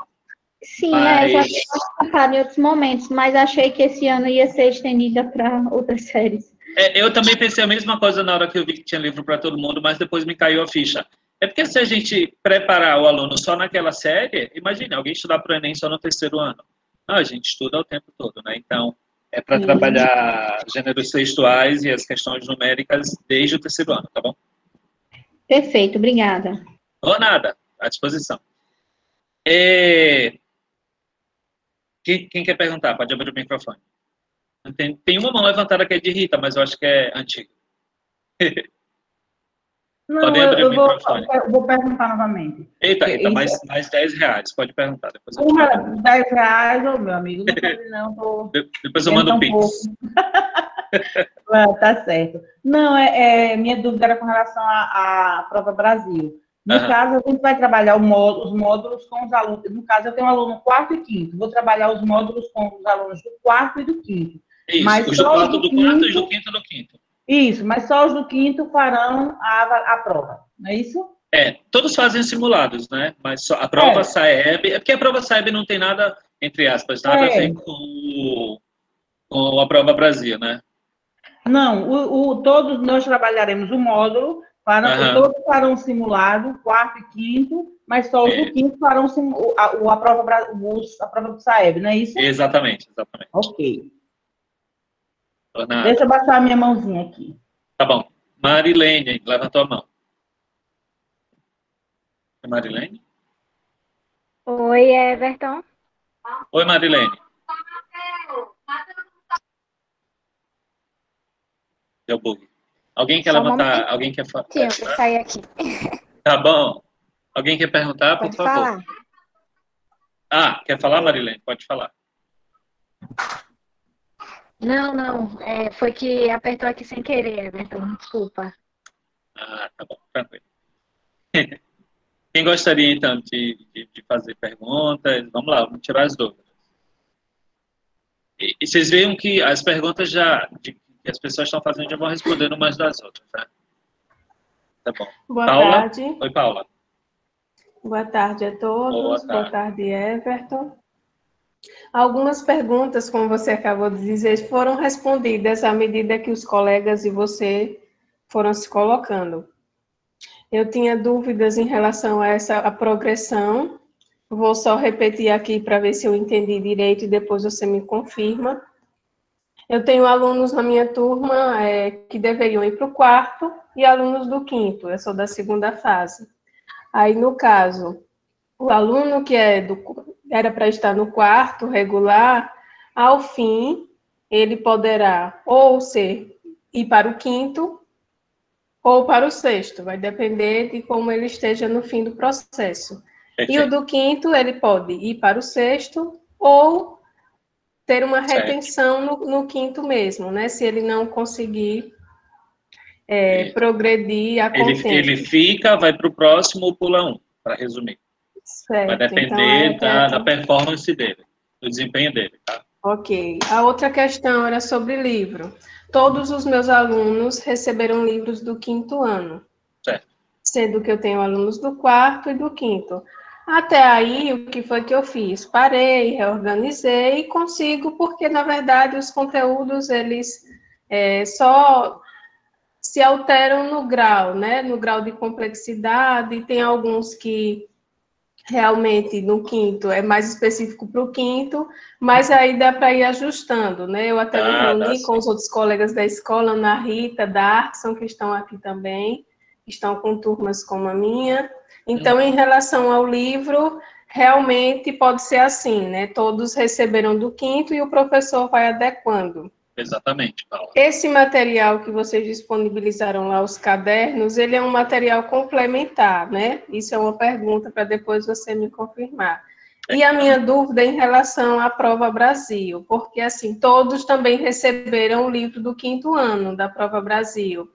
Sim, mas... é, já foi em outros momentos, mas achei que esse ano ia ser estendida para outras séries. É, eu também pensei a mesma coisa na hora que eu vi que tinha livro para todo mundo, mas depois me caiu a ficha. É porque se a gente preparar o aluno só naquela série, imagine, alguém estudar para o Enem só no terceiro ano. Não, a gente estuda o tempo todo, né? Então, é para trabalhar gêneros textuais e as questões numéricas desde o terceiro ano, tá bom? Perfeito, obrigada. Ou nada, à disposição. É... Quem, quem, quer perguntar? Pode abrir o microfone. Tem, tem uma mão levantada que é de Rita, mas eu acho que é antiga. Não, pode abrir eu, o microfone. Vou, eu vou perguntar novamente. Eita, Rita, mais, é... mais 10 reais. Pode perguntar. Depois eu Uma, 10 reais, ô, meu amigo. Não pode <laughs> não. Tô... Depois eu mando o um Pix. <laughs> ah, tá certo. Não, é, é, minha dúvida era com relação à, à prova Brasil. No uhum. caso, a gente vai trabalhar módulo, os módulos com os alunos. No caso, eu tenho um aluno quarto e quinto. Vou trabalhar os módulos com os alunos do quarto e do quinto. Isso, mas os do quarto do, do quinto, quarto e do quinto do quinto. Isso, mas só os do quinto farão a, a prova, não é isso? É, todos fazem simulados, né? Mas só, a prova é. SAEB, é porque a prova SAEB não tem nada, entre aspas, nada é. a ver com, com a prova Brasil, né? Não, o, o, todos nós trabalharemos o módulo, para, uhum. todos farão simulado, quarto e quinto, mas só os é. do quinto farão a, a, prova, a prova do SAEB, não é isso? Exatamente, exatamente. Ok. Deixa eu baixar a minha mãozinha aqui. Tá bom. Marilene, levantou a mão. É Marilene? Oi, Everton. Oi, Marilene. Deu bug. Alguém quer Só levantar? Um alguém quer falar? Sim, eu vou sair aqui. <laughs> Tá bom. Alguém quer perguntar, Pode por favor? Falar. Ah, quer falar, Marilene? Pode falar. Não, não. É, foi que apertou aqui sem querer, Everton. Desculpa. Ah, tá bom. Tranquilo. <laughs> Quem gostaria, então, de, de, de, fazer perguntas? Vamos lá, vamos tirar as dúvidas. E, e vocês veem que as perguntas já de, que as pessoas estão fazendo já vão respondendo umas das outras, tá? Tá bom. Boa Paula? tarde. Oi, Paula. Boa tarde a todos. Boa tarde, Boa tarde Everton. Algumas perguntas, como você acabou de dizer, foram respondidas à medida que os colegas e você foram se colocando. Eu tinha dúvidas em relação a essa a progressão. Vou só repetir aqui para ver se eu entendi direito e depois você me confirma. Eu tenho alunos na minha turma é, que deveriam ir para o quarto e alunos do quinto. Eu sou da segunda fase. Aí, no caso, o aluno que é do, era para estar no quarto regular, ao fim, ele poderá ou ser ir para o quinto ou para o sexto, vai depender de como ele esteja no fim do processo. E o do quinto, ele pode ir para o sexto ou ter uma retenção no, no, quinto mesmo, né? Se ele não conseguir é, progredir a ele, ele fica, vai para o próximo ou pula um, para resumir. Certo. Vai depender então, é da, da performance dele, do desempenho dele, tá? Ok. A outra questão era sobre livro. Todos os meus alunos receberam livros do quinto ano. Certo. Sendo que eu tenho alunos do quarto e do quinto. Até aí, o que foi que eu fiz? Parei, reorganizei e consigo, porque, na verdade, os conteúdos, eles é, só se alteram no grau, né? No grau de complexidade, tem alguns que realmente no quinto é mais específico para o quinto, mas aí dá para ir ajustando, né? Eu até me ah, reuni com os outros colegas da escola, Ana Rita, da Arkson, que estão aqui também, estão com turmas como a minha. Então, em relação ao livro, realmente pode ser assim, né? Todos receberam do quinto e o professor vai adequando. Exatamente, Paula. Esse material que vocês disponibilizaram lá, os cadernos, ele é um material complementar, né? Isso é uma pergunta para depois você me confirmar. E a minha dúvida em relação à Prova Brasil, porque assim, todos também receberam o livro do quinto ano da Prova Brasil.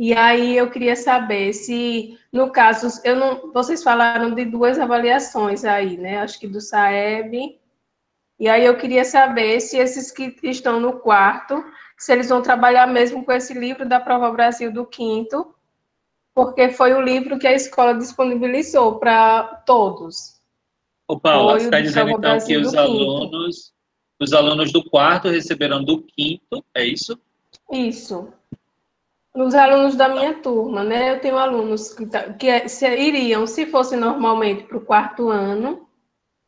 E aí eu queria saber se, no caso, eu não, vocês falaram de duas avaliações aí, né? Acho que do SAEB e aí eu queria saber se esses que estão no quarto, se eles vão trabalhar mesmo com esse livro da Prova Brasil do quinto, porque foi o livro que a escola disponibilizou para todos. Ô, Paula, você está dizendo então que os alunos, os alunos do quarto receberam do quinto, é isso? Isso. Os alunos da minha turma, né? Eu tenho alunos que, tá, que é, se, iriam, se fosse normalmente, para o quarto ano,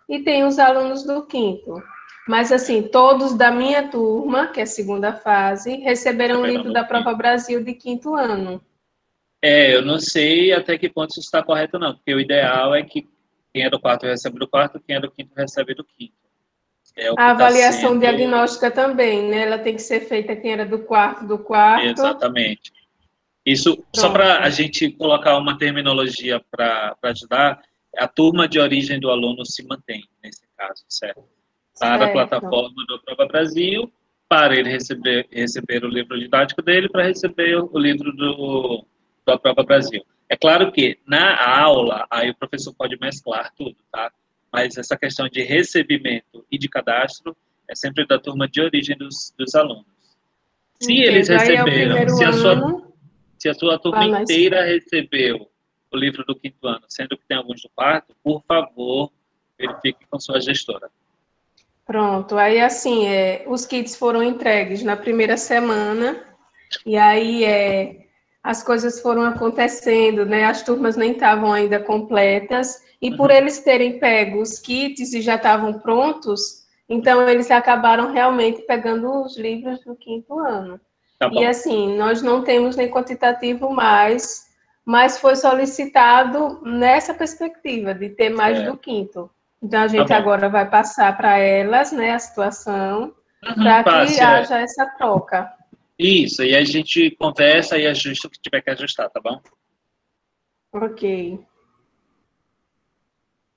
e tem os alunos do quinto. Mas, assim, todos da minha turma, que é a segunda fase, receberam o livro da Prova Brasil de quinto ano. É, eu não sei até que ponto isso está correto, não, porque o ideal é que quem é do quarto recebe do quarto, quem é do quinto recebe do quinto. É a tá avaliação tá sendo... diagnóstica também, né? Ela tem que ser feita quem era do quarto, do quarto. Exatamente. Isso, Pronto. só para a gente colocar uma terminologia para ajudar, a turma de origem do aluno se mantém, nesse caso, certo? Para certo. a plataforma do Prova Brasil, para ele receber, receber o livro didático dele, para receber o livro do, da Prova Brasil. É claro que na aula, aí o professor pode mesclar tudo, tá? Mas essa questão de recebimento e de cadastro é sempre da turma de origem dos, dos alunos. Se Entendo. eles receberam, é se, a sua, se a sua turma ah, inteira recebeu o livro do quinto ano, sendo que tem alguns do quarto, por favor, verifique com sua gestora. Pronto, aí assim, é, os kits foram entregues na primeira semana, e aí é, as coisas foram acontecendo, né? As turmas nem estavam ainda completas, e por uhum. eles terem pego os kits e já estavam prontos, então eles acabaram realmente pegando os livros do quinto ano. Tá e assim, nós não temos nem quantitativo mais, mas foi solicitado nessa perspectiva de ter mais é. do quinto. Então a gente tá agora vai passar para elas, né, a situação, uhum, para que é. haja é. essa troca. Isso, e a gente conversa e ajusta o que tiver que ajustar, tá bom? Ok.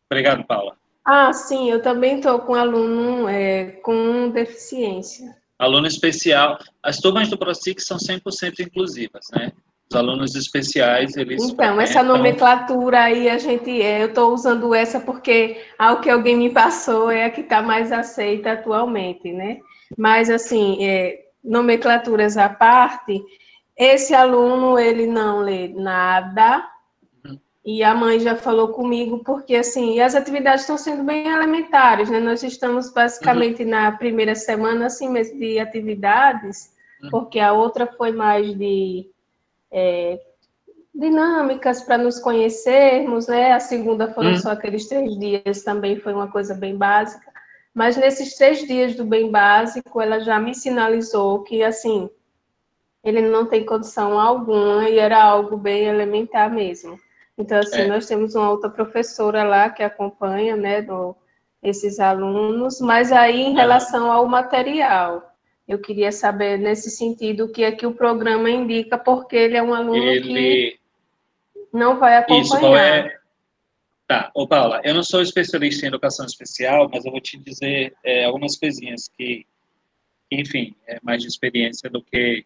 Obrigado, Paula. Ah, sim, eu também estou com aluno é, com deficiência. Aluno especial. As turmas do ProSIC são 100% inclusivas, né? Os alunos especiais, eles... Então, essa nomenclatura aí, a gente... É, eu estou usando essa porque ao que alguém me passou é a que está mais aceita atualmente, né? Mas, assim, é, nomenclaturas à parte, esse aluno, ele não lê nada, e a mãe já falou comigo, porque, assim, as atividades estão sendo bem elementares, né? Nós estamos basicamente uhum. na primeira semana, assim mesmo, de atividades, uhum. porque a outra foi mais de é, dinâmicas para nos conhecermos, né? A segunda foram uhum. só aqueles três dias, também foi uma coisa bem básica. Mas nesses três dias do bem básico, ela já me sinalizou que, assim, ele não tem condição alguma e era algo bem elementar mesmo. Então, assim, é. nós temos uma outra professora lá que acompanha, né, do, esses alunos, mas aí em relação ao material, eu queria saber nesse sentido o que é que o programa indica, porque ele é um aluno ele... que não vai acompanhar. Isso, qual é, Tá, ô Paula, eu não sou especialista em educação especial, mas eu vou te dizer é, algumas coisinhas que, enfim, é mais de experiência do que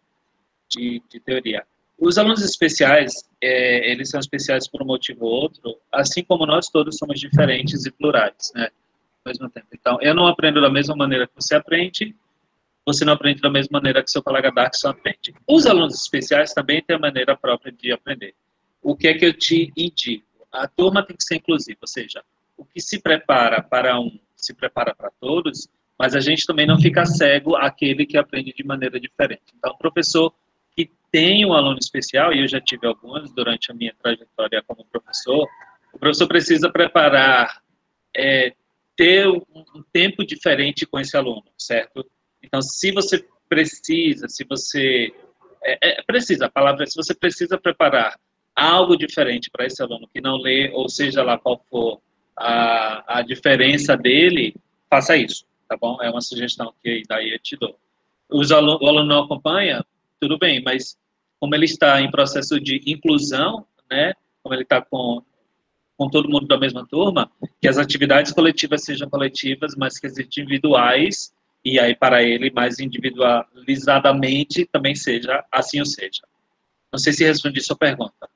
de, de teoria. Os alunos especiais, é, eles são especiais por um motivo ou outro, assim como nós todos somos diferentes e plurais, né? Ao mesmo tempo. Então, eu não aprendo da mesma maneira que você aprende, você não aprende da mesma maneira que seu colega Darkson aprende. Os alunos especiais também têm a maneira própria de aprender. O que é que eu te indico? a turma tem que ser inclusiva, ou seja, o que se prepara para um se prepara para todos, mas a gente também não fica cego àquele que aprende de maneira diferente. Então, o professor que tem um aluno especial, e eu já tive alguns durante a minha trajetória como professor, o professor precisa preparar, é, ter um, um tempo diferente com esse aluno, certo? Então, se você precisa, se você é, é, precisa, a palavra é se você precisa preparar algo diferente para esse aluno que não lê, ou seja lá qual for a, a diferença dele, faça isso, tá bom? É uma sugestão que daí eu te dou. Os aluno, o aluno não acompanha, tudo bem, mas como ele está em processo de inclusão, né, como ele está com, com todo mundo da mesma turma, que as atividades coletivas sejam coletivas, mas que as individuais, e aí para ele mais individualizadamente também seja, assim ou seja. Não sei se respondi sua pergunta.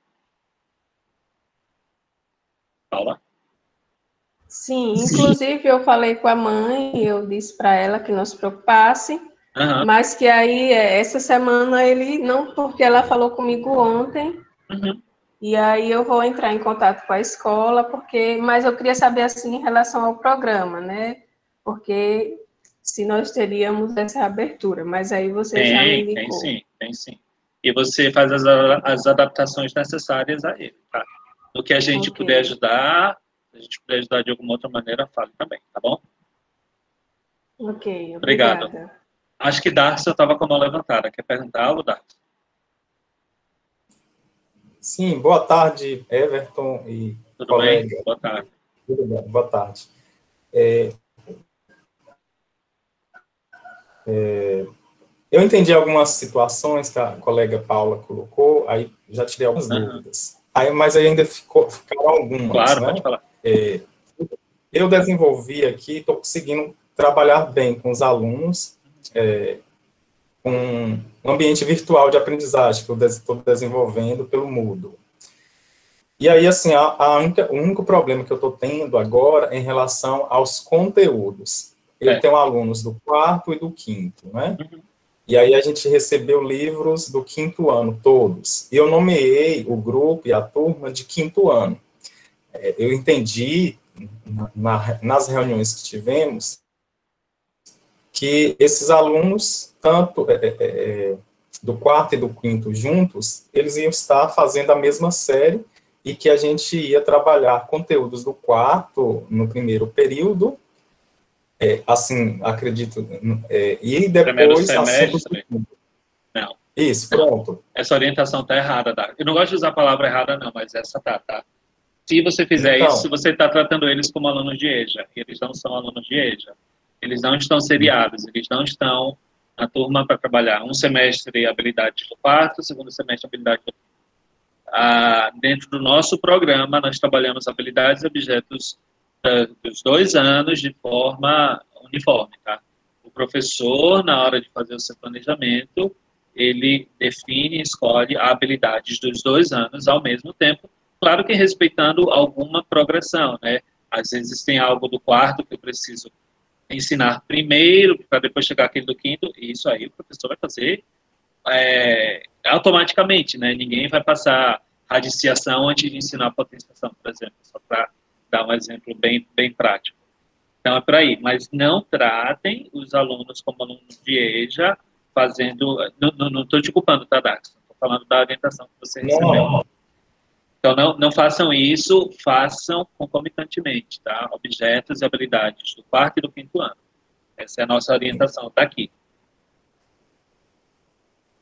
Paula? Sim, inclusive eu falei com a mãe, eu disse para ela que não se preocupasse, uhum. mas que aí é, essa semana ele não, porque ela falou comigo ontem, uhum. E aí eu vou entrar em contato com a escola, porque, mas eu queria saber assim em relação ao programa, né? Porque se nós teríamos essa abertura, mas aí você tem, já me indicou. Tem sim, tem sim. E você faz as, as adaptações necessárias a ele, tá? No que a gente okay. puder ajudar, se a gente puder ajudar de alguma outra maneira, fale também, tá bom? Ok, obrigado. Acho que Darcy estava com a mão levantada. Quer perguntar algo, Darcy? Sim, boa tarde, Everton e Tudo colega. bem? Boa tarde. Tudo bem, boa tarde. É, é, eu entendi algumas situações que a colega Paula colocou, aí já tirei algumas uhum. dúvidas. Aí, mas ainda ficou, ficaram algumas. Claro, né? pode falar. É, eu desenvolvi aqui, estou conseguindo trabalhar bem com os alunos, é, um ambiente virtual de aprendizagem que eu estou desenvolvendo pelo Moodle. E aí, assim, a, a única, o único problema que eu estou tendo agora é em relação aos conteúdos. Eu é. tenho alunos do quarto e do quinto, né? Uhum. E aí a gente recebeu livros do quinto ano, todos. E eu nomeei o grupo e a turma de quinto ano. É, eu entendi, na, nas reuniões que tivemos, que esses alunos, tanto é, é, é, do quarto e do quinto juntos, eles iam estar fazendo a mesma série e que a gente ia trabalhar conteúdos do quarto no primeiro período, é, assim, acredito, é, e depois semestre. Não. Isso, pronto. Essa orientação está errada, tá? Eu não gosto de usar a palavra errada, não, mas essa tá, tá? Se você fizer então, isso, você está tratando eles como alunos de EJA, e eles não são alunos de EJA. Eles não estão seriados, eles não estão na turma para trabalhar um semestre habilidade do quarto, segundo semestre habilidade do ah, dentro do nosso programa, nós trabalhamos habilidades e objetos uh, dos dois anos de forma uniforme, tá? O professor, na hora de fazer o seu planejamento, ele define e escolhe habilidades dos dois anos ao mesmo tempo, claro que respeitando alguma progressão, né? Às vezes tem algo do quarto que eu preciso ensinar primeiro, para depois chegar aquele do quinto, e isso aí o professor vai fazer é, automaticamente, né? Ninguém vai passar radiciação antes de ensinar potenciação, por exemplo, só para dar um exemplo bem, bem prático. Então, é por aí. Mas não tratem os alunos como alunos de EJA, fazendo... Não estou te culpando, tá, Dax? Estou falando da orientação que você recebeu. Então, não, não façam isso, façam concomitantemente, tá? Objetos e habilidades do quarto e do quinto ano. Essa é a nossa orientação, está aqui.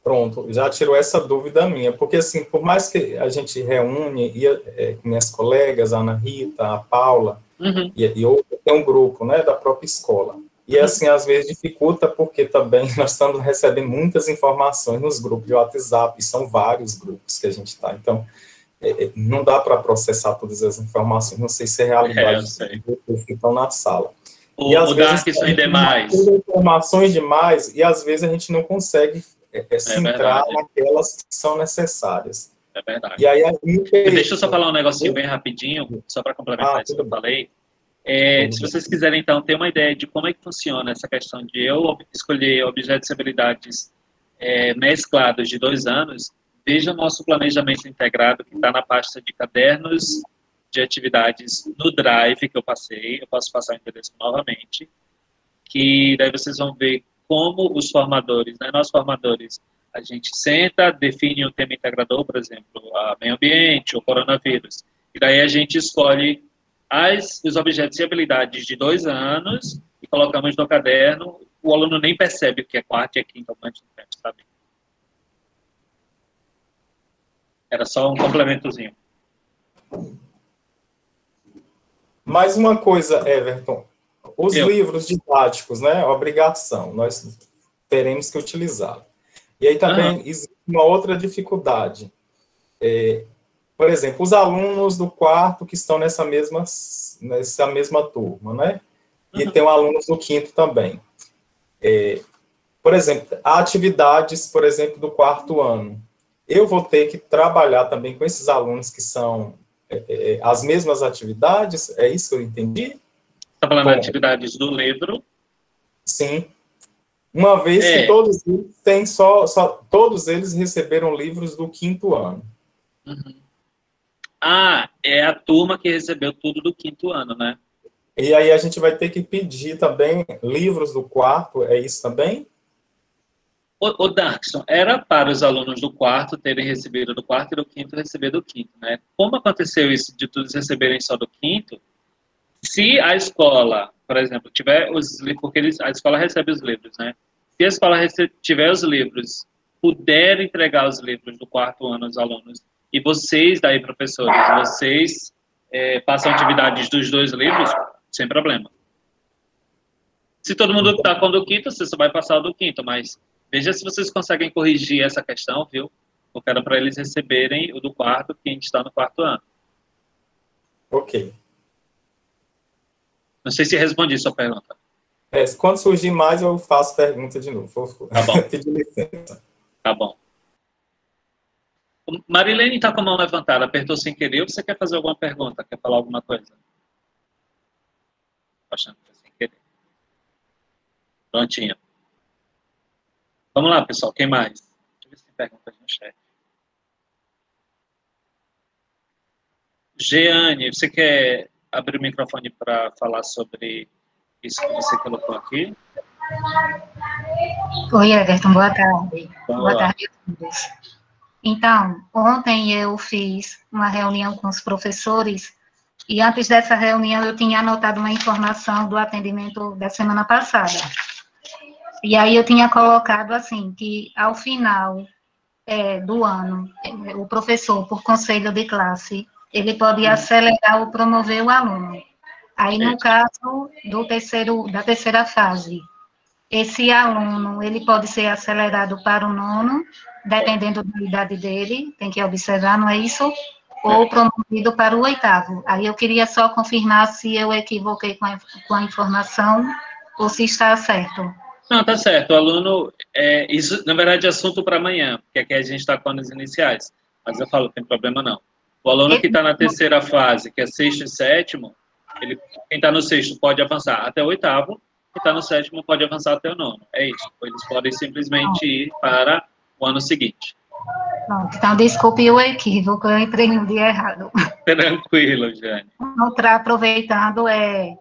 Pronto, já tirou essa dúvida minha, porque assim, por mais que a gente reúne, e, é, minhas colegas, a Ana Rita, a Paula, uhum. e, e outro, tem um grupo, né, da própria escola. E uhum. assim, às vezes dificulta, porque também <laughs> nós estamos recebendo muitas informações nos grupos de WhatsApp, e são vários grupos que a gente está. Então, não dá para processar todas as informações, não sei se é realidade é, dos que estão na sala. O, e às vezes isso ainda é mais. informações demais, e às vezes a gente não consegue é, é centrar naquelas que são necessárias. É verdade. E aí, Deixa eu só falar um negocinho bem rapidinho, só para complementar ah, isso que eu falei. É, se vocês quiserem, então, ter uma ideia de como é que funciona essa questão de eu escolher objetos e habilidades é, mesclados de dois anos, veja o nosso planejamento integrado que está na pasta de cadernos de atividades no Drive que eu passei. Eu posso passar o endereço novamente. Que daí vocês vão ver como os formadores, né, nós formadores, a gente senta, define o tema integrador, por exemplo, meio ambiente, o coronavírus, e daí a gente escolhe as, os objetos e habilidades de dois anos e colocamos no caderno, o aluno nem percebe o que é quarto e é quinto, do tempo, sabe? Era só um complementozinho. Mais uma coisa, Everton. Os Eu. livros didáticos, né? Obrigação, nós teremos que utilizá-lo. E aí também ah. existe uma outra dificuldade. É, por exemplo, os alunos do quarto que estão nessa mesma, nessa mesma turma, né? E uhum. tem alunos do quinto também. É, por exemplo, há atividades, por exemplo, do quarto ano eu vou ter que trabalhar também com esses alunos que são é, é, as mesmas atividades, é isso que eu entendi? Está falando Bom, de atividades do livro? Sim. Uma vez é. que todos eles têm só, só, todos eles receberam livros do quinto ano. Uhum. Ah, é a turma que recebeu tudo do quinto ano, né? E aí a gente vai ter que pedir também livros do quarto, é isso também? O, Darkson, era para os alunos do quarto terem recebido do quarto e do quinto receber do quinto, né? Como aconteceu isso de todos receberem só do quinto, se a escola, por exemplo, tiver os livros, porque eles, a escola recebe os livros, né? Se a escola tiver os livros, puder entregar os livros do quarto ano aos alunos, e vocês, daí, professores, vocês é, passam atividades dos dois livros, sem problema. Se todo mundo está com o do quinto, você só vai passar o do quinto, mas Veja se vocês conseguem corrigir essa questão, viu? Eu quero para eles receberem o do quarto, que a gente está no quarto ano. Ok. Não sei se respondi sua pergunta. É, quando surgir mais, eu faço pergunta de novo. Tá bom. <laughs> Pedir licença. Tá bom. Marilene está com a mão levantada, apertou sem querer, ou você quer fazer alguma pergunta? Quer falar alguma coisa? Achando que sem querer. Prontinho. Vamos lá, pessoal. Quem mais? Deixa eu ver se tem perguntas no chat. Jeane, você quer abrir o microfone para falar sobre isso que você colocou aqui? Oi, Everton, boa tarde. Boa, boa tarde a todos. Então, ontem eu fiz uma reunião com os professores e antes dessa reunião eu tinha anotado uma informação do atendimento da semana passada. E aí eu tinha colocado assim, que ao final é, do ano, é, o professor, por conselho de classe, ele pode acelerar ou promover o aluno. Aí, no caso do terceiro, da terceira fase, esse aluno, ele pode ser acelerado para o nono, dependendo da idade dele, tem que observar, não é isso? Ou promovido para o oitavo. Aí eu queria só confirmar se eu equivoquei com a, com a informação ou se está certo. Não, tá certo. O aluno, é, isso na verdade é assunto para amanhã, porque aqui a gente está com anos iniciais. Mas eu falo, não tem problema não. O aluno que está na terceira fase, que é sexto e sétimo, ele, quem está no sexto pode avançar até o oitavo, quem está no sétimo pode avançar até o nono. É isso. Eles podem simplesmente ir para o ano seguinte. Pronto, então desculpe o equívoco, eu entrei no dia errado. Tranquilo, Jane. Outra, aproveitando, é,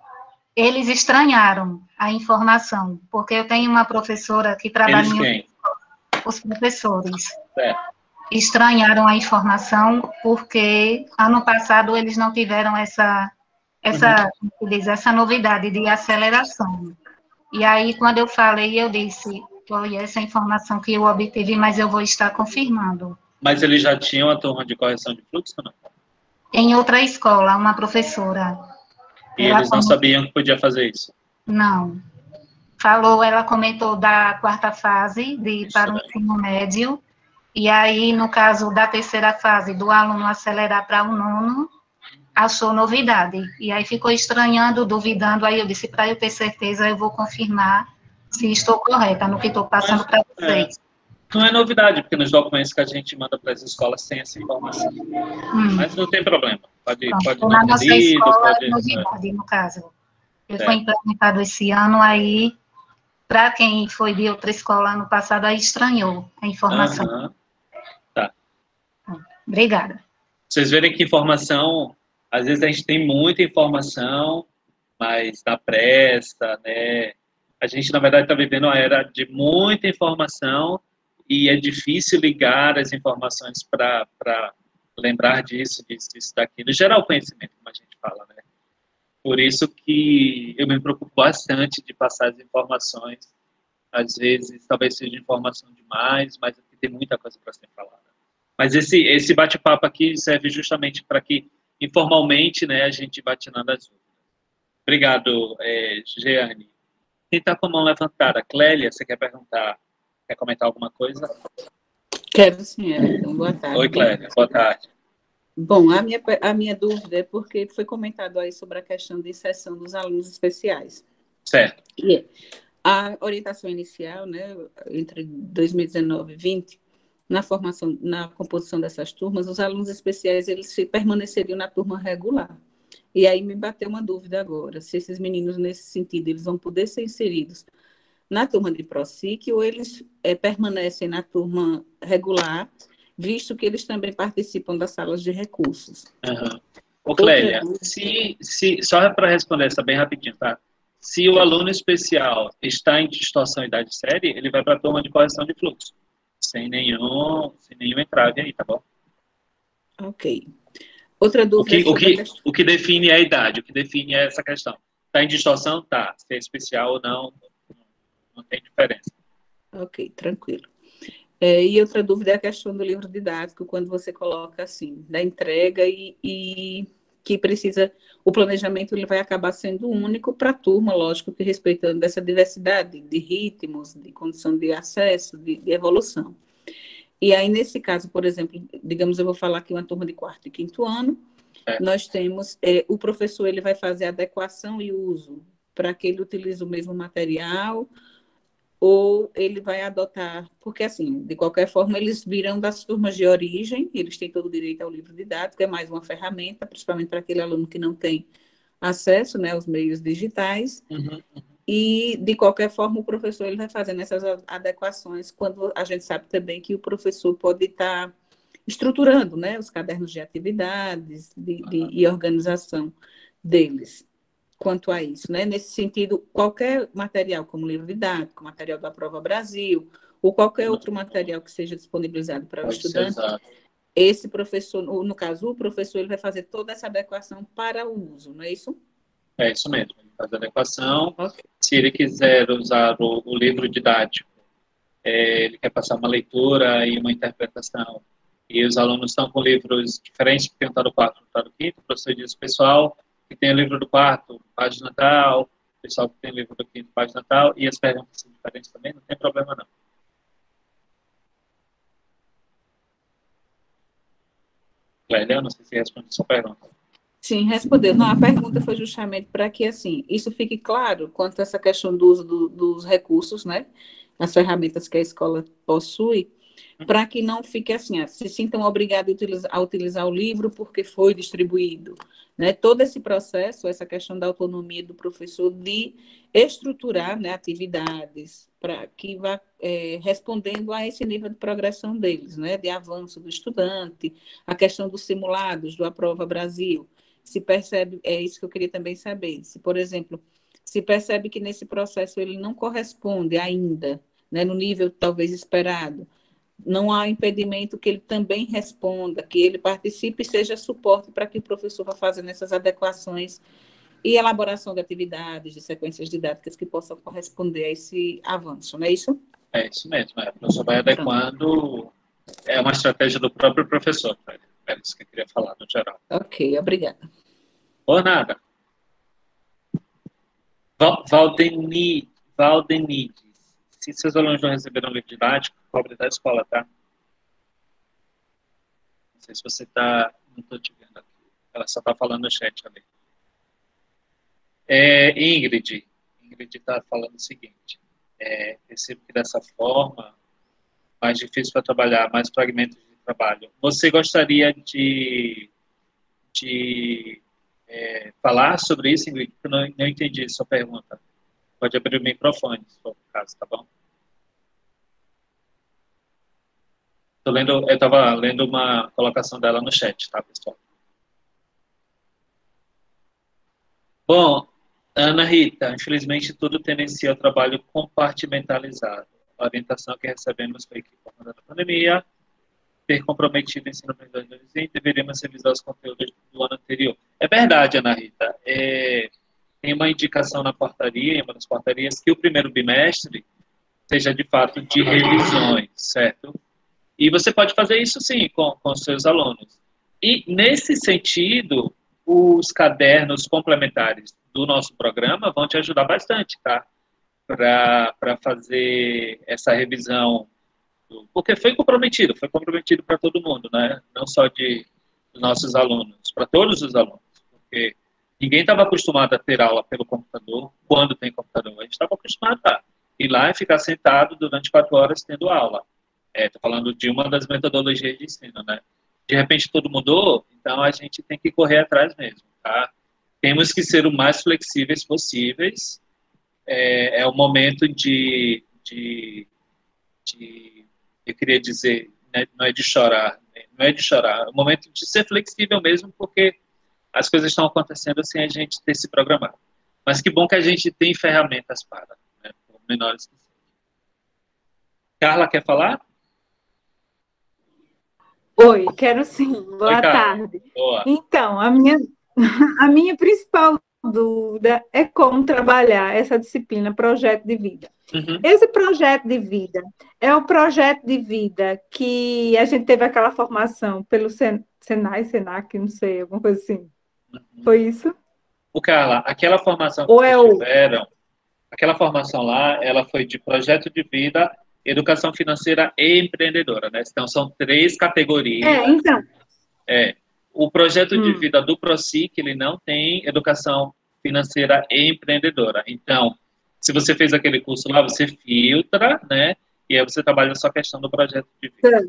eles estranharam a informação, porque eu tenho uma professora que trabalha em os professores. Estranharam a informação porque ano passado eles não tiveram essa essa uhum. diz, essa novidade de aceleração. E aí quando eu falei, eu disse, foi essa informação que eu obtive, mas eu vou estar confirmando. Mas eles já tinham a turma de correção de fluxo, não? Em outra escola, uma professora. E eles não sabiam que podia fazer isso? Não. Falou, ela comentou da quarta fase, de Isso, para o ensino médio, e aí, no caso da terceira fase, do aluno acelerar para o nono, achou novidade. E aí ficou estranhando, duvidando, aí eu disse, para eu ter certeza, eu vou confirmar se estou correta no que estou passando para vocês. É, não é novidade, porque nos documentos que a gente manda para as escolas tem essa informação. Hum. Mas não tem problema. Pode, pode na nossa escola, pode, novidade, no caso. Ele é. foi implementado esse ano, aí, para quem foi de outra escola ano passado, aí estranhou a informação. Uhum. Tá. Obrigada. Vocês verem que informação, às vezes a gente tem muita informação, mas dá presta, né? A gente, na verdade, está vivendo uma era de muita informação e é difícil ligar as informações para lembrar disso, disso, disso, daquilo. Gerar o conhecimento, como a gente fala, né? Por isso que eu me preocupo bastante de passar as informações. Às vezes, talvez seja informação demais, mas aqui tem muita coisa para ser falada. Mas esse, esse bate-papo aqui serve justamente para que, informalmente, né, a gente tirando as dúvidas. Obrigado, é, Jeane. Quem está com a mão levantada? Clélia, você quer perguntar? Quer comentar alguma coisa? Quero sim, Everton. Boa tarde. Oi, Clélia. Boa tarde. Bom, a minha, a minha dúvida é porque foi comentado aí sobre a questão de inserção dos alunos especiais. Certo. E a orientação inicial, né, entre 2019 e 2020, na formação, na composição dessas turmas, os alunos especiais eles permaneceriam na turma regular. E aí me bateu uma dúvida agora, se esses meninos nesse sentido eles vão poder ser inseridos na turma de ProSIC ou eles é, permanecem na turma regular visto que eles também participam das salas de recursos. Uhum. Ô, Clélia, se, se, só para responder essa bem rapidinho, tá? Se o aluno especial está em distorção idade série, ele vai para a turma de correção de fluxo, sem nenhum, sem nenhum entrave aí, tá bom? Ok. Outra dúvida. O que, o que, o que define a idade, o que define é essa questão. Está em distorção? Tá. Se é especial ou não, não tem diferença. Ok, tranquilo. É, e outra dúvida é a questão do livro didático, quando você coloca assim, da entrega e, e que precisa, o planejamento ele vai acabar sendo único para a turma, lógico que respeitando essa diversidade de ritmos, de condição de acesso, de, de evolução. E aí, nesse caso, por exemplo, digamos, eu vou falar aqui uma turma de quarto e quinto ano, é. nós temos, é, o professor ele vai fazer adequação e uso para que ele utilize o mesmo material, ou ele vai adotar, porque assim, de qualquer forma, eles virão das turmas de origem, eles têm todo o direito ao livro didático, é mais uma ferramenta, principalmente para aquele aluno que não tem acesso né, aos meios digitais. Uhum. E, de qualquer forma, o professor ele vai fazendo essas adequações quando a gente sabe também que o professor pode estar estruturando né, os cadernos de atividades de, de, e organização deles quanto a isso, né? Nesse sentido, qualquer material, como livro didático, material da Prova Brasil, ou qualquer outro material que seja disponibilizado para o estudante, esse professor, no caso, o professor, ele vai fazer toda essa adequação para o uso, não é isso? É isso mesmo, ele faz a adequação. Okay. Se ele quiser usar o, o livro didático, é, ele quer passar uma leitura e uma interpretação, e os alunos estão com livros diferentes, porque um está do quarto, um está do quinto, o professor diz, pessoal, que tem o livro do quarto, página tal, pessoal que tem o livro do quinto, página tal, e as perguntas são diferentes também, não tem problema não. Clélia, não sei se responde sua pergunta. Sim, respondeu. Não, a pergunta foi justamente para que, assim, isso fique claro quanto a essa questão do uso do, dos recursos, né? As ferramentas que a escola possui, para que não fique assim, se sintam obrigados a utilizar, a utilizar o livro porque foi distribuído. Né? Todo esse processo, essa questão da autonomia do professor de estruturar né, atividades para que vá é, respondendo a esse nível de progressão deles, né, de avanço do estudante, a questão dos simulados do Aprova Brasil. Se percebe, é isso que eu queria também saber, se, por exemplo, se percebe que nesse processo ele não corresponde ainda, né, no nível talvez esperado, não há impedimento que ele também responda, que ele participe e seja suporte para que o professor vá fazendo essas adequações e elaboração de atividades, de sequências didáticas que possam corresponder a esse avanço, não é isso? É isso mesmo, é. o professor vai adequando, é uma estratégia do próprio professor, é isso que eu queria falar no geral. Ok, obrigada. Por nada. Valdeni, Valdenides, se seus alunos não receberam livro didático, cobre da escola, tá? Não sei se você está. Não estou te vendo aqui. Ela só está falando no chat ali. É, Ingrid. Ingrid está falando o seguinte. É, percebo que dessa forma, mais difícil para trabalhar, mais fragmentos de trabalho. Você gostaria de, de é, falar sobre isso, Ingrid? Eu não, não entendi sua pergunta. Pode abrir o microfone, se for o caso, tá bom? Tô lendo, eu estava lendo uma colocação dela no chat, tá, pessoal? Bom, Ana Rita, infelizmente tudo tendencia ao trabalho compartimentalizado. A orientação que recebemos foi que, por conta da pandemia, ter comprometido o ensino para 2020, deveríamos revisar os conteúdos do ano anterior. É verdade, Ana Rita. É, tem uma indicação na portaria, em uma das portarias, que o primeiro bimestre seja de fato de revisões, certo? E você pode fazer isso sim com, com seus alunos. E nesse sentido, os cadernos complementares do nosso programa vão te ajudar bastante, tá? Para fazer essa revisão, porque foi comprometido, foi comprometido para todo mundo, né? Não só de nossos alunos, para todos os alunos, porque Ninguém estava acostumado a ter aula pelo computador quando tem computador. A gente estava acostumado a ir lá e ficar sentado durante quatro horas tendo aula. Estou é, falando de uma das metodologias de ensino, né? De repente tudo mudou, então a gente tem que correr atrás mesmo, tá? Temos que ser o mais flexíveis possíveis. É, é o momento de, de, de, eu queria dizer, né, não é de chorar, não é de chorar, é um momento de ser flexível mesmo, porque as coisas estão acontecendo sem a gente ter se programado. Mas que bom que a gente tem ferramentas para, né, menores. Carla, quer falar? Oi, quero sim. Boa Oi, tarde. Boa. Então, a minha, <laughs> a minha principal dúvida é como trabalhar essa disciplina projeto de vida. Uhum. Esse projeto de vida é o projeto de vida que a gente teve aquela formação pelo Sen Senai, Senac, não sei, alguma coisa assim. Uhum. Foi isso? O Carla, aquela formação que Ou é o... tiveram, aquela formação lá, ela foi de projeto de vida, educação financeira e empreendedora, né? Então são três categorias. É, então. É. O projeto hum. de vida do ProSIC, ele não tem educação financeira e empreendedora. Então, se você fez aquele curso lá, você filtra, né? E aí você trabalha só a questão do projeto de vida.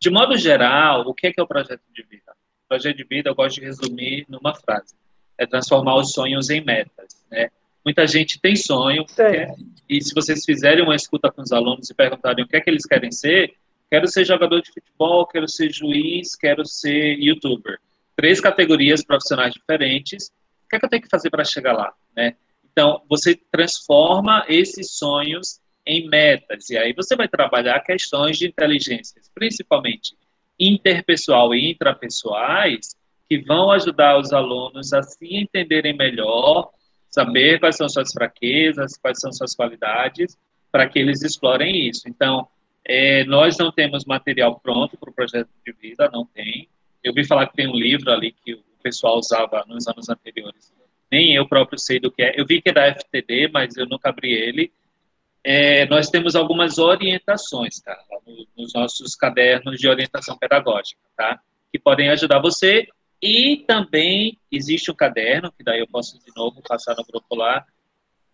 De modo geral, o que é, que é o projeto de vida? O projeto de vida eu gosto de resumir numa frase. É transformar os sonhos em metas, né? Muita gente tem sonho, quer, e se vocês fizerem uma escuta com os alunos e perguntarem o que é que eles querem ser, quero ser jogador de futebol, quero ser juiz, quero ser youtuber. Três categorias profissionais diferentes. O que é que eu tenho que fazer para chegar lá, né? Então, você transforma esses sonhos em metas, e aí você vai trabalhar questões de inteligências, principalmente interpessoal e intrapessoais, que vão ajudar os alunos a se entenderem melhor, saber quais são suas fraquezas, quais são suas qualidades, para que eles explorem isso. Então, é, nós não temos material pronto para o projeto de vida, não tem. Eu vi falar que tem um livro ali que o pessoal usava nos anos anteriores nem eu próprio sei do que é. Eu vi que é da FTD, mas eu nunca abri ele. É, nós temos algumas orientações, tá? Nos nossos cadernos de orientação pedagógica, tá? Que podem ajudar você. E também existe um caderno, que daí eu posso de novo passar no grupo lá,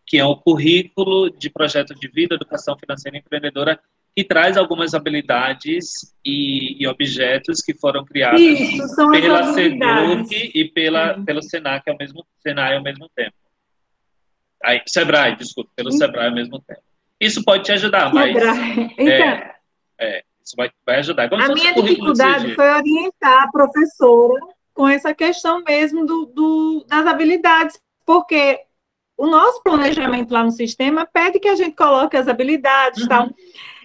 que é o currículo de projeto de vida, educação financeira empreendedora que traz algumas habilidades e, e objetos que foram criados Isso, pela CEDUC e pela, uhum. pelo SENAC ao mesmo, Senai ao mesmo tempo. Aí, Sebrae, desculpa, pelo Sebrae ao mesmo tempo. Isso pode te ajudar, mas... Então, é, é, isso vai, vai ajudar. a minha dificuldade foi orientar a professora com essa questão mesmo do, do, das habilidades, porque o nosso planejamento lá no sistema pede que a gente coloque as habilidades uhum. tal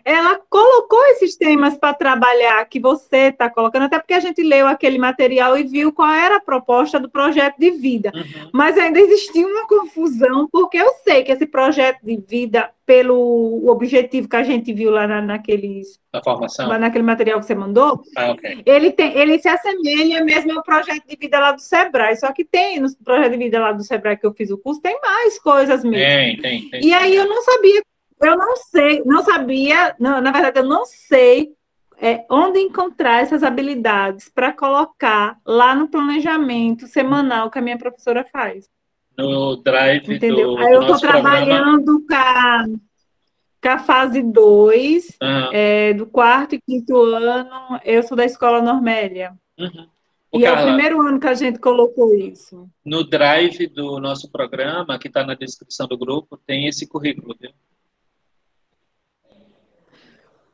ela colocou esses temas para trabalhar que você está colocando, até porque a gente leu aquele material e viu qual era a proposta do projeto de vida. Uhum. Mas ainda existia uma confusão, porque eu sei que esse projeto de vida, pelo objetivo que a gente viu lá na, naqueles. Da formação. Lá naquele material que você mandou, ah, okay. ele, tem, ele se assemelha mesmo ao projeto de vida lá do Sebrae. Só que tem no projeto de vida lá do Sebrae que eu fiz o curso, tem mais coisas mesmo. Tem, tem, tem. E aí eu não sabia eu não sei, não sabia, não, na verdade, eu não sei é, onde encontrar essas habilidades para colocar lá no planejamento semanal que a minha professora faz. No drive Entendeu? Do, Aí eu estou trabalhando com a, com a fase 2, uhum. é, do quarto e quinto ano, eu sou da escola Normélia. Uhum. E Carla, é o primeiro ano que a gente colocou isso. No drive do nosso programa, que está na descrição do grupo, tem esse currículo, viu?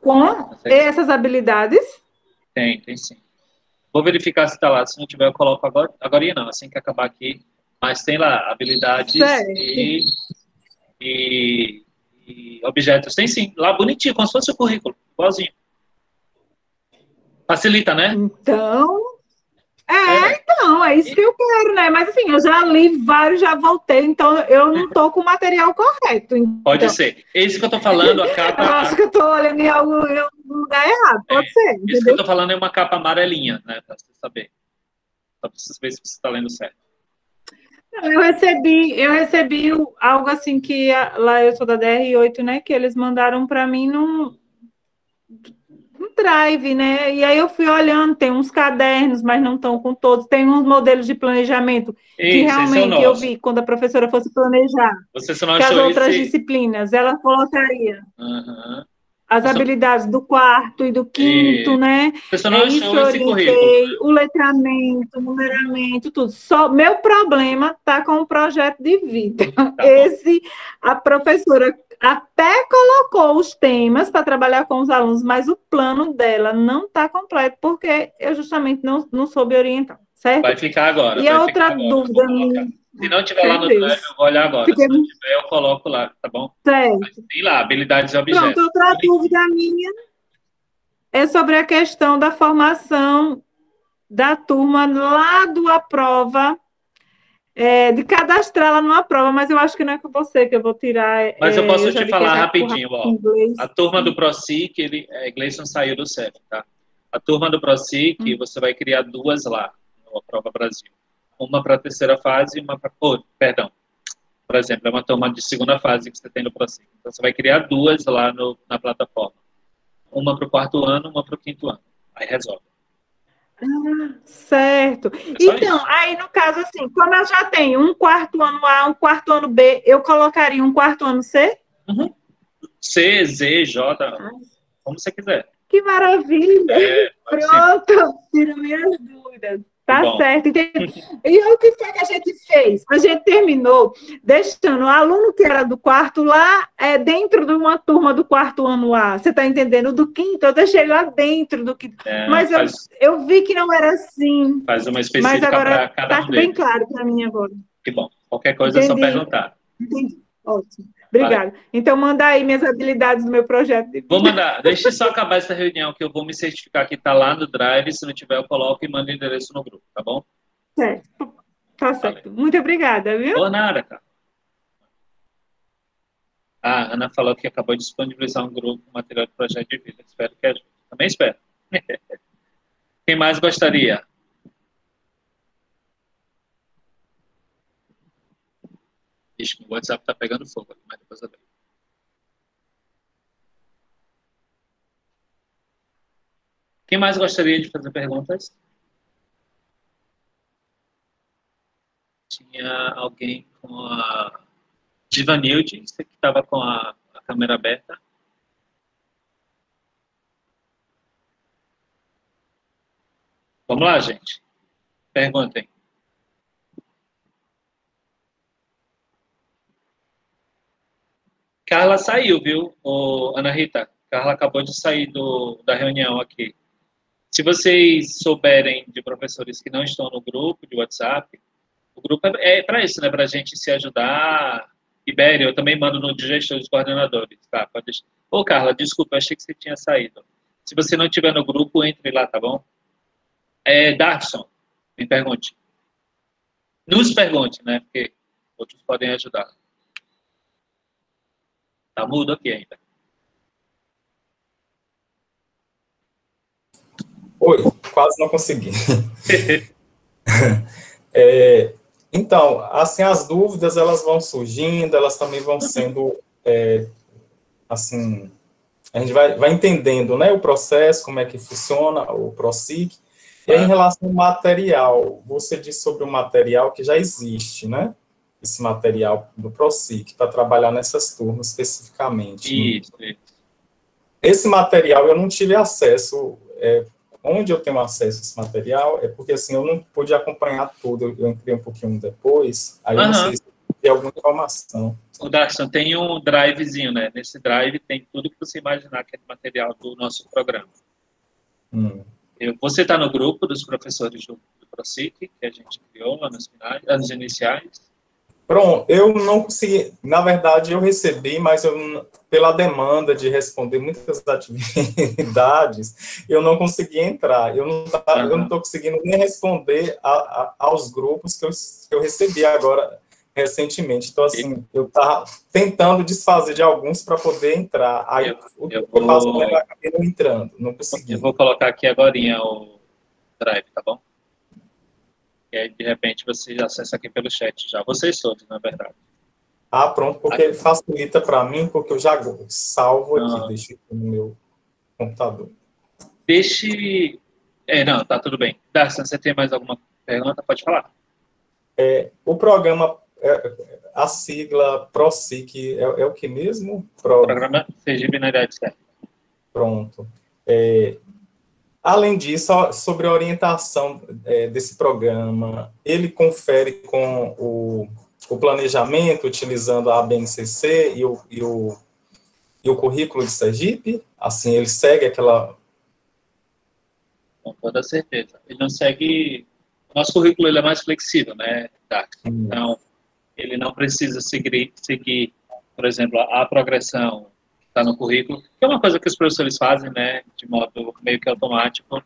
Com essas habilidades? Tem, tem sim. Vou verificar se está lá. Se não tiver, eu coloco agora. Agora não, assim que acabar aqui. Mas tem lá habilidades e, e, e, objetos. Tem sim, lá bonitinho, como se fosse o currículo, igualzinho. Facilita, né? Então, é, então, é isso que eu quero, né? Mas assim, eu já li vários, já voltei, então eu não tô com o material correto. Então... Pode ser. Esse que eu tô falando, a capa. <laughs> eu acho que eu tô olhando em algum lugar errado, pode é. ser. Entendeu? Isso que eu tô falando é uma capa amarelinha, né? Pra você saber. Só pra você ver se você tá lendo certo. Eu recebi, eu recebi algo assim que lá eu sou da DR8, né? Que eles mandaram para mim num um drive, né? E aí eu fui olhando, tem uns cadernos, mas não estão com todos, tem uns modelos de planejamento que é realmente é eu vi quando a professora fosse planejar. Você só não que as outras esse... disciplinas, ela colocaria. Uhum. As habilidades do quarto e do quinto, e... né? Você não é isso eu orientei, o letramento, o numeramento, tudo. Só meu problema tá com o projeto de vida. Tá esse a professora até colocou os temas para trabalhar com os alunos, mas o plano dela não está completo, porque eu justamente não, não soube orientar, certo? Vai ficar agora. E a outra dúvida minha. Se não tiver lá no drive, eu vou olhar agora. Fiquei... Se não tiver, eu coloco lá, tá bom? Certo. tem lá, habilidades e objetos. Pronto, outra dúvida minha é sobre a questão da formação da turma lá do Aprova, é, de cadastrá-la numa prova, mas eu acho que não é com você que eu vou tirar. Mas eu posso é, eu te falar rapidinho, ó. A turma do ProSIC, ele, é, Gleison saiu do CEP, tá? A turma do ProSIC, hum. você vai criar duas lá, no Aprova Brasil. Uma para a terceira fase e uma para. Oh, perdão. Por exemplo, é uma turma de segunda fase que você tem no ProSIC. Então, você vai criar duas lá no, na plataforma uma para o quarto ano, uma para o quinto ano. Aí resolve. Ah, certo. Então, isso. aí no caso assim, como eu já tenho um quarto ano A, um quarto ano B, eu colocaria um quarto ano C? Uhum. C, Z, J, ah. como você quiser. Que maravilha! É, Pronto, tira minhas dúvidas. Tá Bom. certo, entendi. E o que foi que a gente fez? A gente terminou deixando o aluno que era do quarto lá é, dentro de uma turma do quarto ano A. Você está entendendo? Do quinto, eu deixei lá dentro do quinto. É, Mas faz, eu, eu vi que não era assim. Faz uma específica para cada tá um bem claro para mim agora. Que bom. Qualquer coisa entendi. é só perguntar. Entendi. Ótimo. Obrigada. Então, manda aí minhas habilidades do meu projeto. De... Vou mandar. Deixa só acabar essa reunião, que eu vou me certificar que está lá no Drive. Se não tiver, eu coloco e mando o endereço no grupo, tá bom? Certo. Tá certo. Muito obrigada, viu? Por nada, cara. Ah, a Ana falou que acabou de disponibilizar um grupo com material de projeto de vida. Espero que ajude. Também espero. <laughs> Quem mais gostaria? Ixi, o WhatsApp tá pegando fogo, mas depois. Quem mais gostaria de fazer perguntas? Tinha alguém com a Divanilde, que estava com a, a câmera aberta. Vamos lá, gente. Perguntem. Carla saiu, viu, o Ana Rita? Carla acabou de sair do, da reunião aqui. Se vocês souberem de professores que não estão no grupo de WhatsApp, o grupo é, é para isso, né? Para a gente se ajudar. Ibéria, eu também mando no digestor dos coordenadores, tá? Pode. Ô, Carla, desculpa, achei que você tinha saído. Se você não estiver no grupo, entre lá, tá bom? É, Darson, me pergunte. Nos pergunte, né? Porque outros podem ajudar. Tá mudo aqui ainda. Oi, quase não consegui. <laughs> é, então, assim, as dúvidas, elas vão surgindo, elas também vão sendo, é, assim, a gente vai, vai entendendo, né, o processo, como é que funciona o ProSIC, e em relação ao material, você disse sobre o material que já existe, né? Esse material do ProSIC para trabalhar nessas turmas especificamente. Isso, isso. Esse material eu não tive acesso. É, onde eu tenho acesso a esse material é porque assim eu não pude acompanhar tudo. Eu entrei um pouquinho depois. Aí uhum. eu não sei se tem alguma informação. O Darson tem um drivezinho, né? Nesse drive tem tudo que você imaginar que é material do nosso programa. Hum. Eu, você está no grupo dos professores do, do ProSIC, que a gente criou lá nos, finais, nos iniciais. Pronto, eu não consegui, na verdade eu recebi, mas eu, pela demanda de responder muitas <laughs> atividades, eu não consegui entrar. Eu não uhum. eu não estou conseguindo nem responder a, a, aos grupos que eu, que eu recebi agora recentemente. Então, assim, eu estava tentando desfazer de alguns para poder entrar. Aí eu, o eu, vou... eu passo, eu acabei não entrando, não consegui. Eu vou colocar aqui agora o drive, tá bom? E aí, de repente, você acessa aqui pelo chat já. Vocês todos, na verdade. Ah, pronto, porque facilita para mim, porque eu já salvo aqui, ah. deixo aqui no meu computador. Deixe. É, não, tá tudo bem. Darcy, você tem mais alguma pergunta? Pode falar. É, o programa, é, a sigla PROSIC é, é, o que mesmo? Pro... Programa Sergipe Binariedade Certa. Pronto. É, Além disso, sobre a orientação é, desse programa, ele confere com o, o, planejamento, utilizando a BNCC e o, e o e o currículo de Sergipe? Assim, ele segue aquela... Com toda certeza. Ele não segue... Nosso currículo ele é mais flexível, né, hum. Então, ele não precisa seguir, seguir por exemplo, a, progressão está no currículo, que é uma coisa que os professores fazem, né, de modo meio que automático,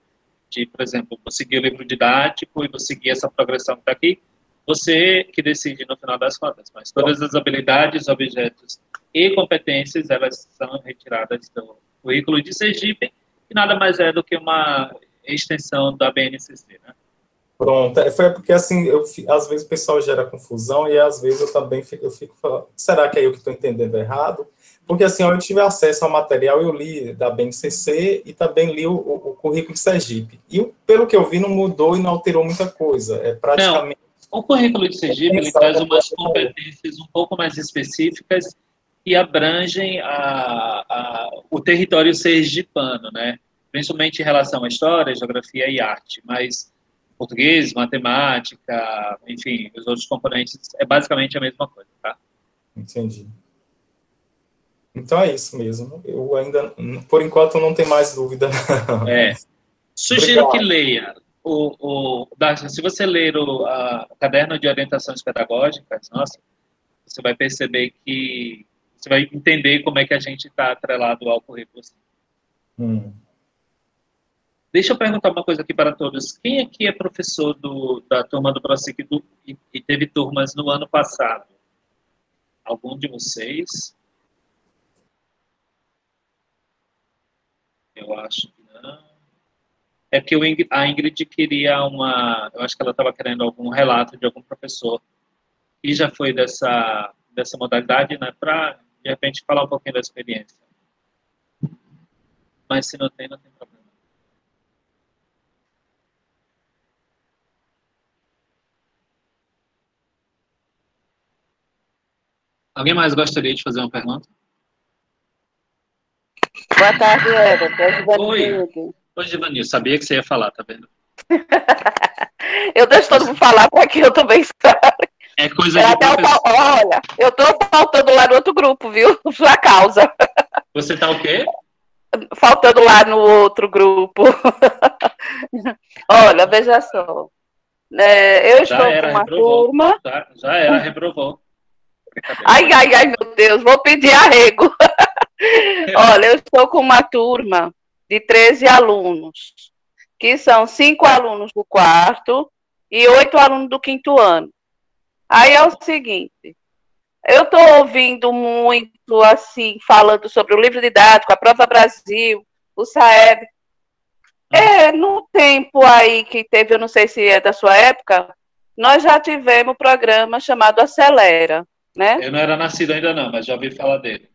de, por exemplo, vou seguir o livro didático e vou seguir essa progressão que está aqui, você que decide no final das contas, mas todas as habilidades, objetos e competências, elas são retiradas do currículo de Sergipe, que nada mais é do que uma extensão da BNCC, né? Pronto, é, foi porque assim, eu, às vezes o pessoal gera confusão e às vezes eu também fico, eu fico falando, será que é eu que estou entendendo errado? Porque assim, eu tive acesso ao material, eu li da BNCC e também li o, o, o currículo de Sergipe. E pelo que eu vi, não mudou e não alterou muita coisa. É praticamente. Não, o currículo de Sergipe ele traz umas competências um pouco mais específicas e abrangem a, a, o território sergipano, né? Principalmente em relação à história, geografia e arte. Mas português, matemática, enfim, os outros componentes, é basicamente a mesma coisa, tá? Entendi. Então é isso mesmo. Eu ainda, por enquanto, não tenho mais dúvida. <laughs> É. Sugiro Obrigado. que leia. O, o, se você ler o a, caderno de orientações pedagógicas, nossa, você vai perceber que você vai entender como é que a gente está atrelado ao currículo. Hum. Deixa eu perguntar uma coisa aqui para todos. Quem aqui é professor do, da turma do ProSIC do, e, e teve turmas no ano passado? Algum de vocês? Eu acho que não. É que a Ingrid queria uma. Eu acho que ela estava querendo algum relato de algum professor que já foi dessa, dessa modalidade, né? Para, de repente, falar um pouquinho da experiência. Mas se não tem, não tem problema. Alguém mais gostaria de fazer uma pergunta? Boa tarde, Eva. Oi. Oi, Givanil. Sabia que você ia falar, tá vendo? <laughs> eu deixo todo mundo falar para que eu também sabe. É coisa de professor. Olha, eu tô faltando lá no outro grupo, viu? <laughs> Sua causa. Você tá o quê? Faltando lá no outro grupo. <laughs> Olha, veja só. É, eu já estou era, com uma reprovou. turma. Já, já era, reprovou. Ai, ai, ai, meu Deus, vou pedir arrego. <laughs> Olha, eu estou com uma turma de 13 alunos, que são cinco alunos do quarto e oito alunos do quinto ano. Aí é o seguinte, eu estou ouvindo muito, assim, falando sobre o livro didático, a Prova Brasil, o SAEB. É, no tempo aí que teve, eu não sei se é da sua época, nós já tivemos um programa chamado Acelera né? Eu não era nascido ainda não, mas já ouvi falar dele.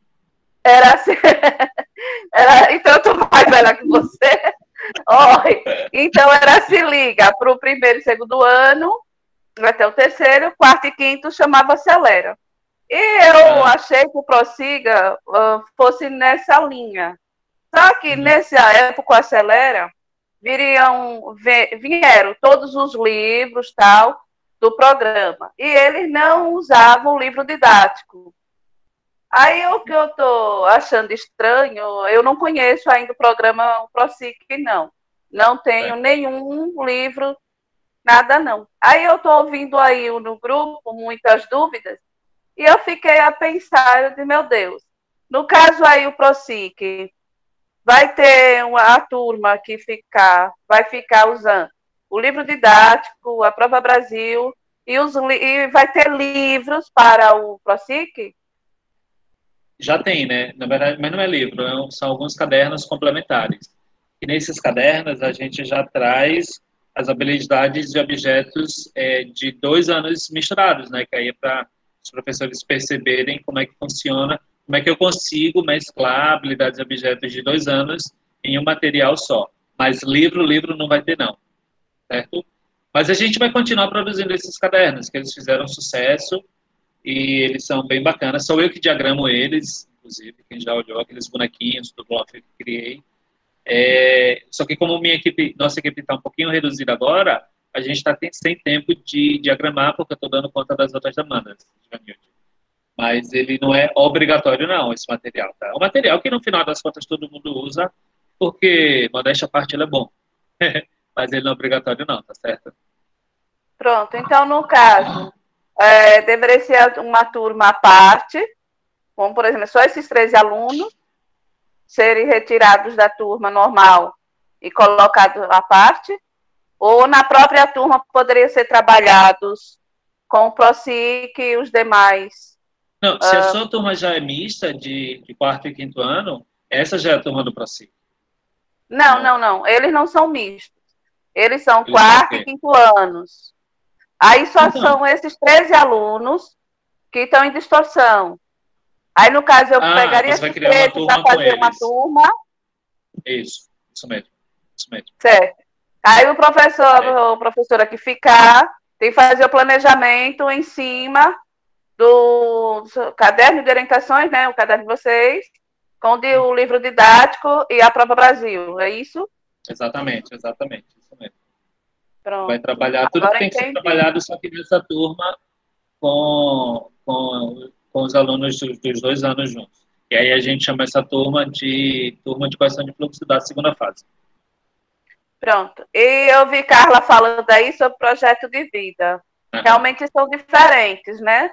Era assim. <laughs> era, então eu tô mais velha que você. <laughs> Oi. Então era se liga para o primeiro e segundo ano, até o terceiro, quarto e quinto chamava Acelera. E eu ah. achei que o Prossiga uh, fosse nessa linha. Só que hum. nessa época, o Acelera, viriam, vieram todos os livros, tal, do programa. E eles não usavam o livro didático. Aí o que eu estou achando estranho, eu não conheço ainda o programa ProSIC, não. Não tenho é. nenhum livro, nada não. Aí eu estou ouvindo aí no grupo muitas dúvidas, e eu fiquei a pensar, eu disse, meu Deus, no caso aí o ProSIC, vai ter uma a turma que ficar, vai ficar usando o livro didático, a Prova Brasil, e, os, e vai ter livros para o ProSIC? Já tem, né? Na verdade, mas não é livro, é são alguns cadernos complementares. E nesses cadernos a gente já traz as habilidades de objetos é, de dois anos misturados, né? Que aí é para os professores perceberem como é que funciona, como é que eu consigo mesclar habilidades e objetos de dois anos em um material só. Mas livro, livro não vai ter não certo? Mas a gente vai continuar produzindo esses cadernos, que eles fizeram sucesso e eles são bem bacanas. Sou eu que diagramo eles, inclusive, quem já olhou aqueles bonequinhos do bloco que criei. É, só que como minha equipe, nossa equipe está um pouquinho reduzida agora, a gente está sem tempo de diagramar, porque eu estou dando conta das outras demandas, Mas ele não é obrigatório, não, esse material. Tá? É um material que, no final das contas, todo mundo usa, porque, modéstia à parte, ele é bom. <laughs> Mas ele não é obrigatório, não, tá certo? Pronto, então, no caso, é, deveria ser uma turma à parte, como, por exemplo, só esses 13 alunos serem retirados da turma normal e colocados à parte, ou na própria turma poderiam ser trabalhados com o PROSIC e os demais. Não, se a uh, sua turma já é mista, de, de, quarto e quinto ano, essa já é a turma do PROSIC. Não, não, não, eles não são mistos. Eles são eles quarto e quinto anos. Aí só então. são esses 13 alunos que estão em distorção. Aí, no caso, eu ah, pegaria esses 13 para fazer uma turma. Isso, isso mesmo. Isso mesmo. Certo. Aí o professor, é. o professora que ficar, tem que fazer o planejamento em cima do, do caderno de orientações, né? O caderno de vocês, com o livro didático e a prova Brasil. É isso? Exatamente, exatamente. Pronto. Vai trabalhar tudo Agora que tem entendi. que ser trabalhado, só que nessa turma com, com, com os alunos dos, dos dois anos juntos. E aí a gente chama essa turma de turma de correção de fluxo da segunda fase. Pronto. E eu vi Carla falando aí sobre projeto de vida. Realmente são diferentes, né?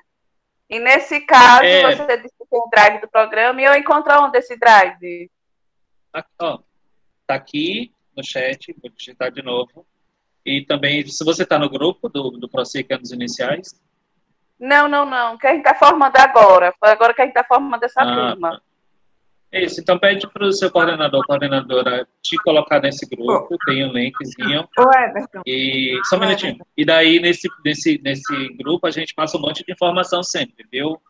E nesse caso, é... você disse que tem o drive do programa, e eu encontro onde esse drive? Aqui, ó, tá aqui no chat, vou digitar de novo. E também, se você está no grupo do, do ProSIC Anos Iniciais. Não, não, não. Que a gente está formando agora. Foi agora que a gente está formando essa ah, turma. Tá. Isso, então pede para o seu coordenador, coordenadora, te colocar nesse grupo, oh. tem um linkzinho. Ô, Everton. E, só um minutinho. E daí, nesse, nesse, nesse grupo, a gente passa um monte de informação sempre, viu?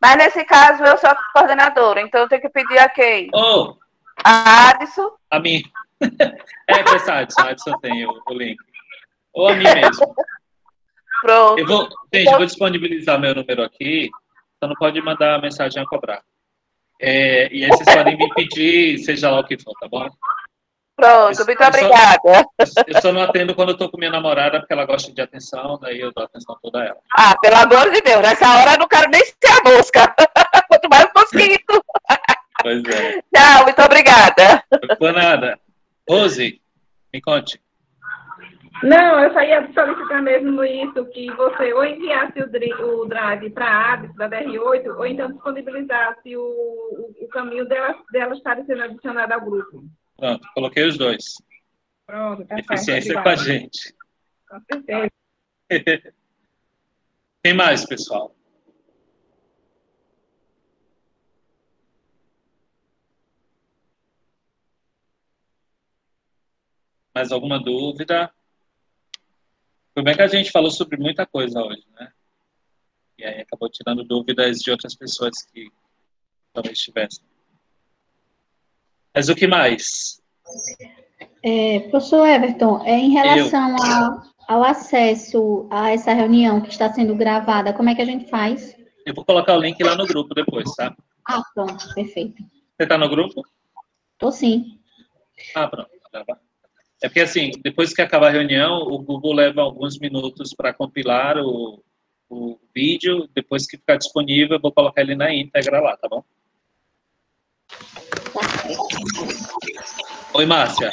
Mas nesse caso, eu sou a coordenadora, então eu tenho que pedir a quem? Oh. A Adson? A mim. <laughs> é, essa Adson, a Adson tem o, o link. Ou a mim mesmo. Pronto. Eu vou, gente, eu vou disponibilizar meu número aqui, então não pode mandar mensagem a cobrar. É, e aí vocês podem me pedir, seja lá o que for, tá bom? Pronto, muito eu obrigada. Só, eu só não atendo quando eu tô com minha namorada, porque ela gosta de atenção, daí eu dou atenção toda ela. Ah, pelo amor de Deus, nessa hora eu não quero nem ser a mosca. <laughs> Quanto mais o mosquito. Pois é. Tchau, muito obrigada. Não foi nada. Rose, me conte. Não, eu só ia solicitar mesmo isso, que você ou enviasse o, drive para a ABS, da DR8, ou então disponibilizasse o, o, o caminho delas, delas estarem sendo adicionadas ao grupo. Pronto, coloquei os dois. Pronto, tá Eficiência com a gente. Com certeza. <laughs> Tem mais, pessoal? Mais alguma dúvida? Foi bem que a gente falou sobre muita coisa hoje, né? E aí acabou tirando dúvidas de outras pessoas que talvez tivessem. Mas o que mais? É, professor Everton, é, em relação ao, ao acesso a essa reunião que está sendo gravada, como é que a gente faz? Eu vou colocar o link lá no grupo depois, tá? Ah, pronto, perfeito. Você está no grupo? Tô sim. Ah, pronto. É porque, assim, depois que acabar a reunião, o Google leva alguns minutos para compilar o, o vídeo. Depois que ficar disponível, eu vou colocar ele na íntegra lá, tá bom? Oi, Márcia.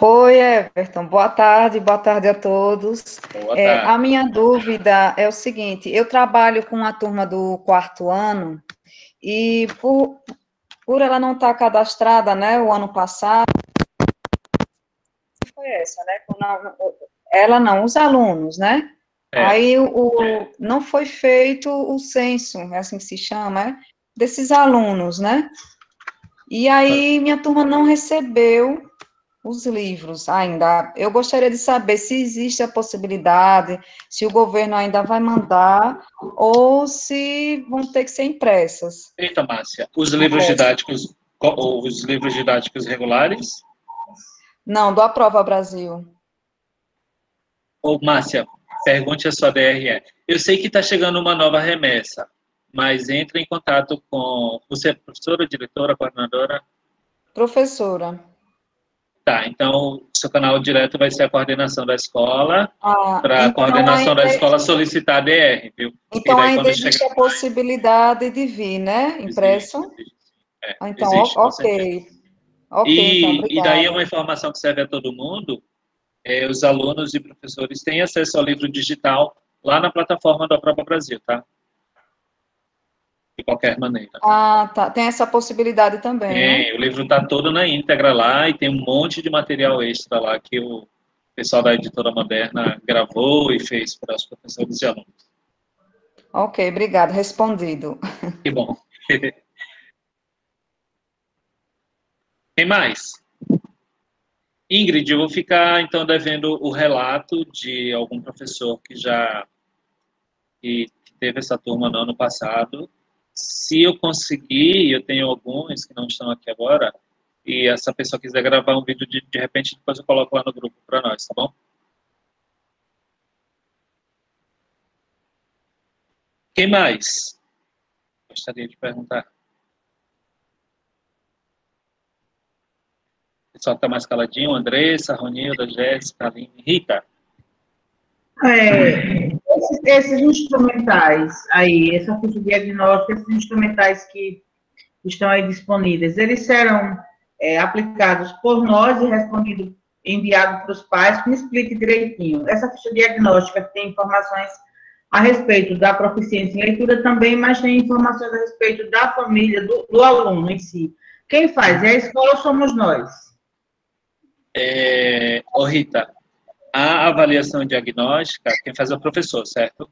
Oi, Everton. Boa tarde, boa tarde a todos. Boa é, tarde. A minha dúvida é o seguinte: eu trabalho com a turma do quarto ano e por, por ela não estar cadastrada, né, o ano passado, foi essa, né? ela não, os alunos, né? É. Aí o, não foi feito o censo, é assim que se chama, é? desses alunos, né? E aí minha turma não recebeu os livros ainda. Eu gostaria de saber se existe a possibilidade, se o governo ainda vai mandar, ou se vão ter que ser impressas. Eita, Márcia, os livros didáticos, os livros didáticos regulares não, do Aprova Brasil. Ô, Márcia, pergunte a sua DRE. Eu sei que está chegando uma nova remessa, mas entre em contato com. Você é professora, diretora, coordenadora? Professora. Tá, então seu canal direto vai ser a coordenação da escola, ah, para então a coordenação da escola solicitar a DR, viu? Então ainda existe a possibilidade de vir, né? Impresso? Existe, existe. É, ah, então, existe, ok. Ok, e, então, e daí é uma informação que serve a todo mundo, é, os alunos e professores têm acesso ao livro digital lá na plataforma do Prova Brasil, tá? De qualquer maneira. Ah, tá. Tem essa possibilidade também. Né? o livro está todo na íntegra lá e tem um monte de material extra lá que o pessoal da editora moderna gravou e fez para os professores e alunos. Ok, obrigado. Respondido. Que bom. <laughs> Tem mais? Ingrid, eu vou ficar então devendo o relato de algum professor que já que teve essa turma no ano passado. Se eu conseguir, eu tenho alguns que não estão aqui agora, e essa pessoa quiser gravar um vídeo de, de repente, depois eu coloco lá no grupo para nós, tá bom? Quem mais? Gostaria de perguntar. Pessoal está mais caladinho, Andressa, Ronilda, Jéssica, Aline, Rita. É, esses, esses, instrumentais aí, essa ficha diagnóstica, esses instrumentais que estão aí disponíveis, eles serão é, aplicados por nós e respondido, enviado para os pais, me explique direitinho. Essa ficha diagnóstica tem informações a respeito da proficiência em leitura também, mas tem informações a respeito da família, do, do aluno em si. Quem faz? É a escola ou somos nós? É, ô Rita, a avaliação diagnóstica, quem faz é o professor, certo?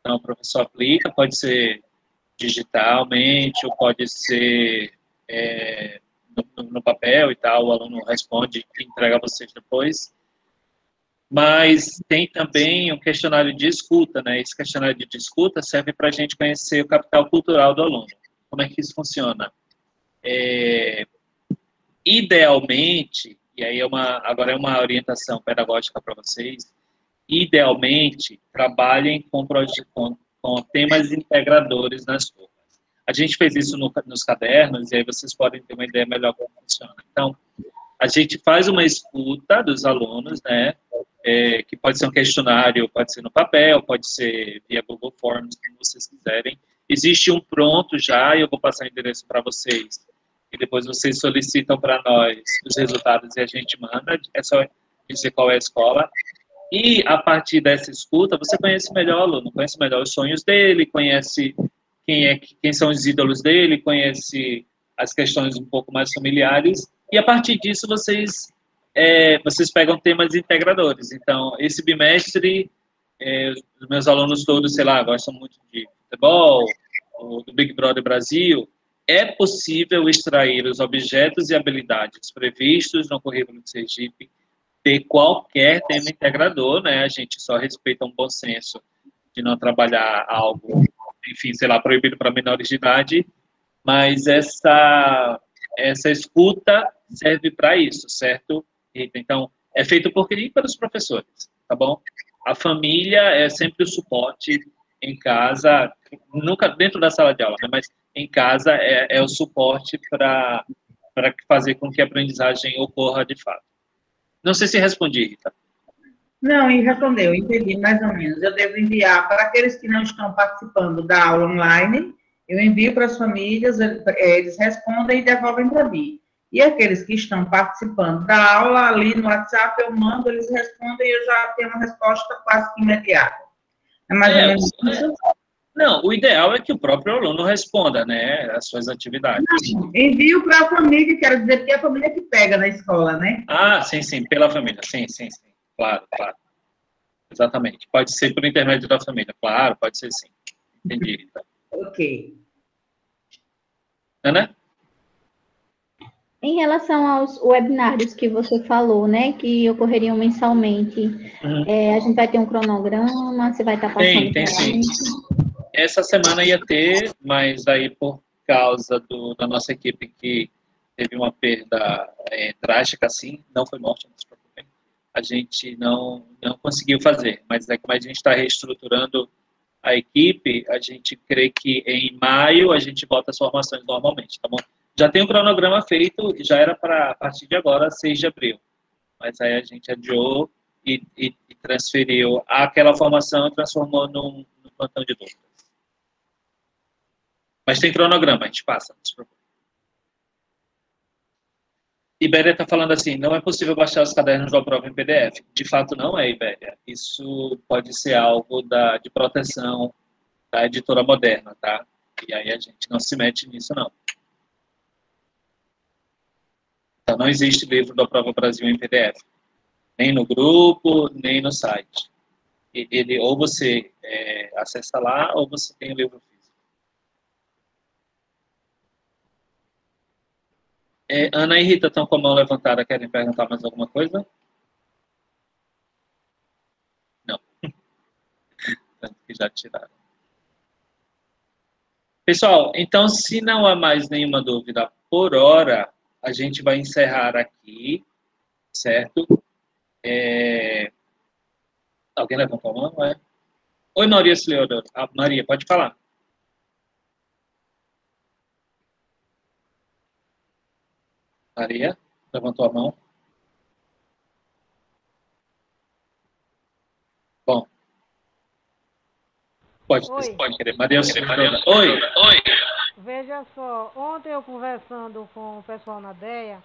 Então, o professor aplica, pode ser digitalmente, ou pode ser é, no, no, papel e tal, o aluno responde e entrega a vocês depois. Mas tem também um questionário de escuta, né? Esse questionário de escuta serve para a gente conhecer o capital cultural do aluno. Como é que isso funciona? É, idealmente, e aí é uma, agora é uma orientação pedagógica para vocês, idealmente, trabalhem com, com, com temas integradores nas turmas. A gente fez isso no, nos cadernos, e aí vocês podem ter uma ideia melhor como funciona. Então, a gente faz uma escuta dos alunos, né, é, que pode ser um questionário, pode ser no papel, pode ser via Google Forms, como vocês quiserem. Existe um pronto já, e eu vou passar o endereço para vocês, e depois vocês solicitam para nós os resultados e a gente manda, é só dizer qual é a escola. E a partir dessa escuta, você conhece melhor o aluno, conhece melhor os sonhos dele, conhece quem, é, quem são os ídolos dele, conhece as questões um pouco mais familiares, e a partir disso vocês, é, vocês pegam temas integradores. Então, esse bimestre, é, os meus alunos todos, sei lá, gostam muito de futebol, do Big Brother Brasil, é possível extrair os objetos e habilidades previstos no currículo de Sergipe de qualquer tema integrador, né? A gente só respeita um bom senso de não trabalhar algo, enfim, sei lá, proibido para menores de idade, mas essa essa escuta serve para isso, certo? Então, é feito por quem? Pelos professores, tá bom? A família é sempre o suporte em casa, nunca dentro da sala de aula, né? mas em casa é, é o suporte para fazer com que a aprendizagem ocorra de fato. Não sei se respondi, Rita. Não, e respondeu, entendi mais ou menos. Eu devo enviar para aqueles que não estão participando da aula online, eu envio para as famílias, eles respondem e devolvem para mim. E aqueles que estão participando da aula, ali no WhatsApp, eu mando, eles respondem e eu já tenho uma resposta quase que imediata. É mais é, ou menos isso? Não, o ideal é que o próprio aluno responda, né, as suas atividades. Não, envio para a família, quero dizer que é a família que pega na escola, né? Ah, sim, sim, pela família, sim, sim, sim, claro, claro. Exatamente, pode ser por intermédio da família, claro, pode ser sim. Entendi. Então. ok. Ana? Em relação aos webinários que você falou, né, que ocorreriam mensalmente, uhum. é, a gente vai ter um cronograma, você vai estar passando... Tem, tem sim essa semana ia ter, mas aí por causa do, da nossa equipe que teve uma perda é, drástica assim, não foi morte, a gente não, não conseguiu fazer. Mas é como a gente está reestruturando a equipe, a gente crê que em maio a gente volta as formações normalmente, tá bom? Já tem o um cronograma feito, já era para a partir de agora, 6 de abril. Mas aí a gente adiou e, e, e transferiu aquela formação e transformou num, num plantão de dúvidas. Mas tem cronograma, a gente passa, não se preocupe. Ibéria está falando assim, não é possível baixar os cadernos da prova em PDF. De fato, não é, Ibéria. Isso pode ser algo da, de proteção da editora moderna, tá? E aí a gente não se mete nisso, não. Então, não existe livro da Prova Brasil em PDF. Nem no grupo, nem no site. Ele, ou você é, acessa lá, ou você tem o livro É, Ana e Rita estão com a mão levantada, querem perguntar mais alguma coisa? Não. Tanto que já tiraram. Pessoal, então, se não há mais nenhuma dúvida por hora, a gente vai encerrar aqui, certo? É... Alguém levantou a mão? É? Oi, Maria Cleodoro. Ah, Maria, pode falar. Maria, levantou a mão. Bom. Pode, Oi. pode querer. Maria, Maria. Oi. Oi. Veja só, ontem eu conversando com o pessoal na DEA,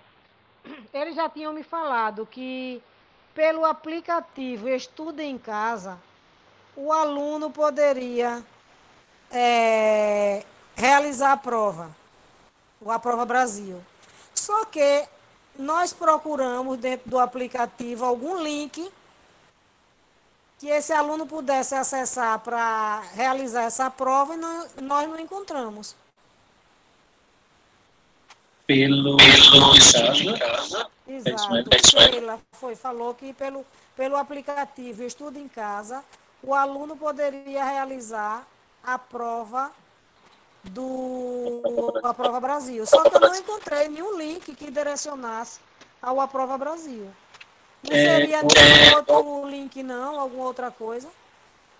eles já tinham me falado que pelo aplicativo Estuda em Casa, o aluno poderia é, realizar a prova, a prova Brasil. Só que nós procuramos dentro do aplicativo algum link que esse aluno pudesse acessar para realizar essa prova e nós, nós não encontramos. Pelo, pelo Exato. Ela foi, falou que pelo, pelo aplicativo Estudo em Casa, o aluno poderia realizar a prova do Aprova Brasil. Só que eu não encontrei nenhum link que direcionasse ao Aprova Brasil. Não é, seria nenhum outro link, não? Alguma outra coisa?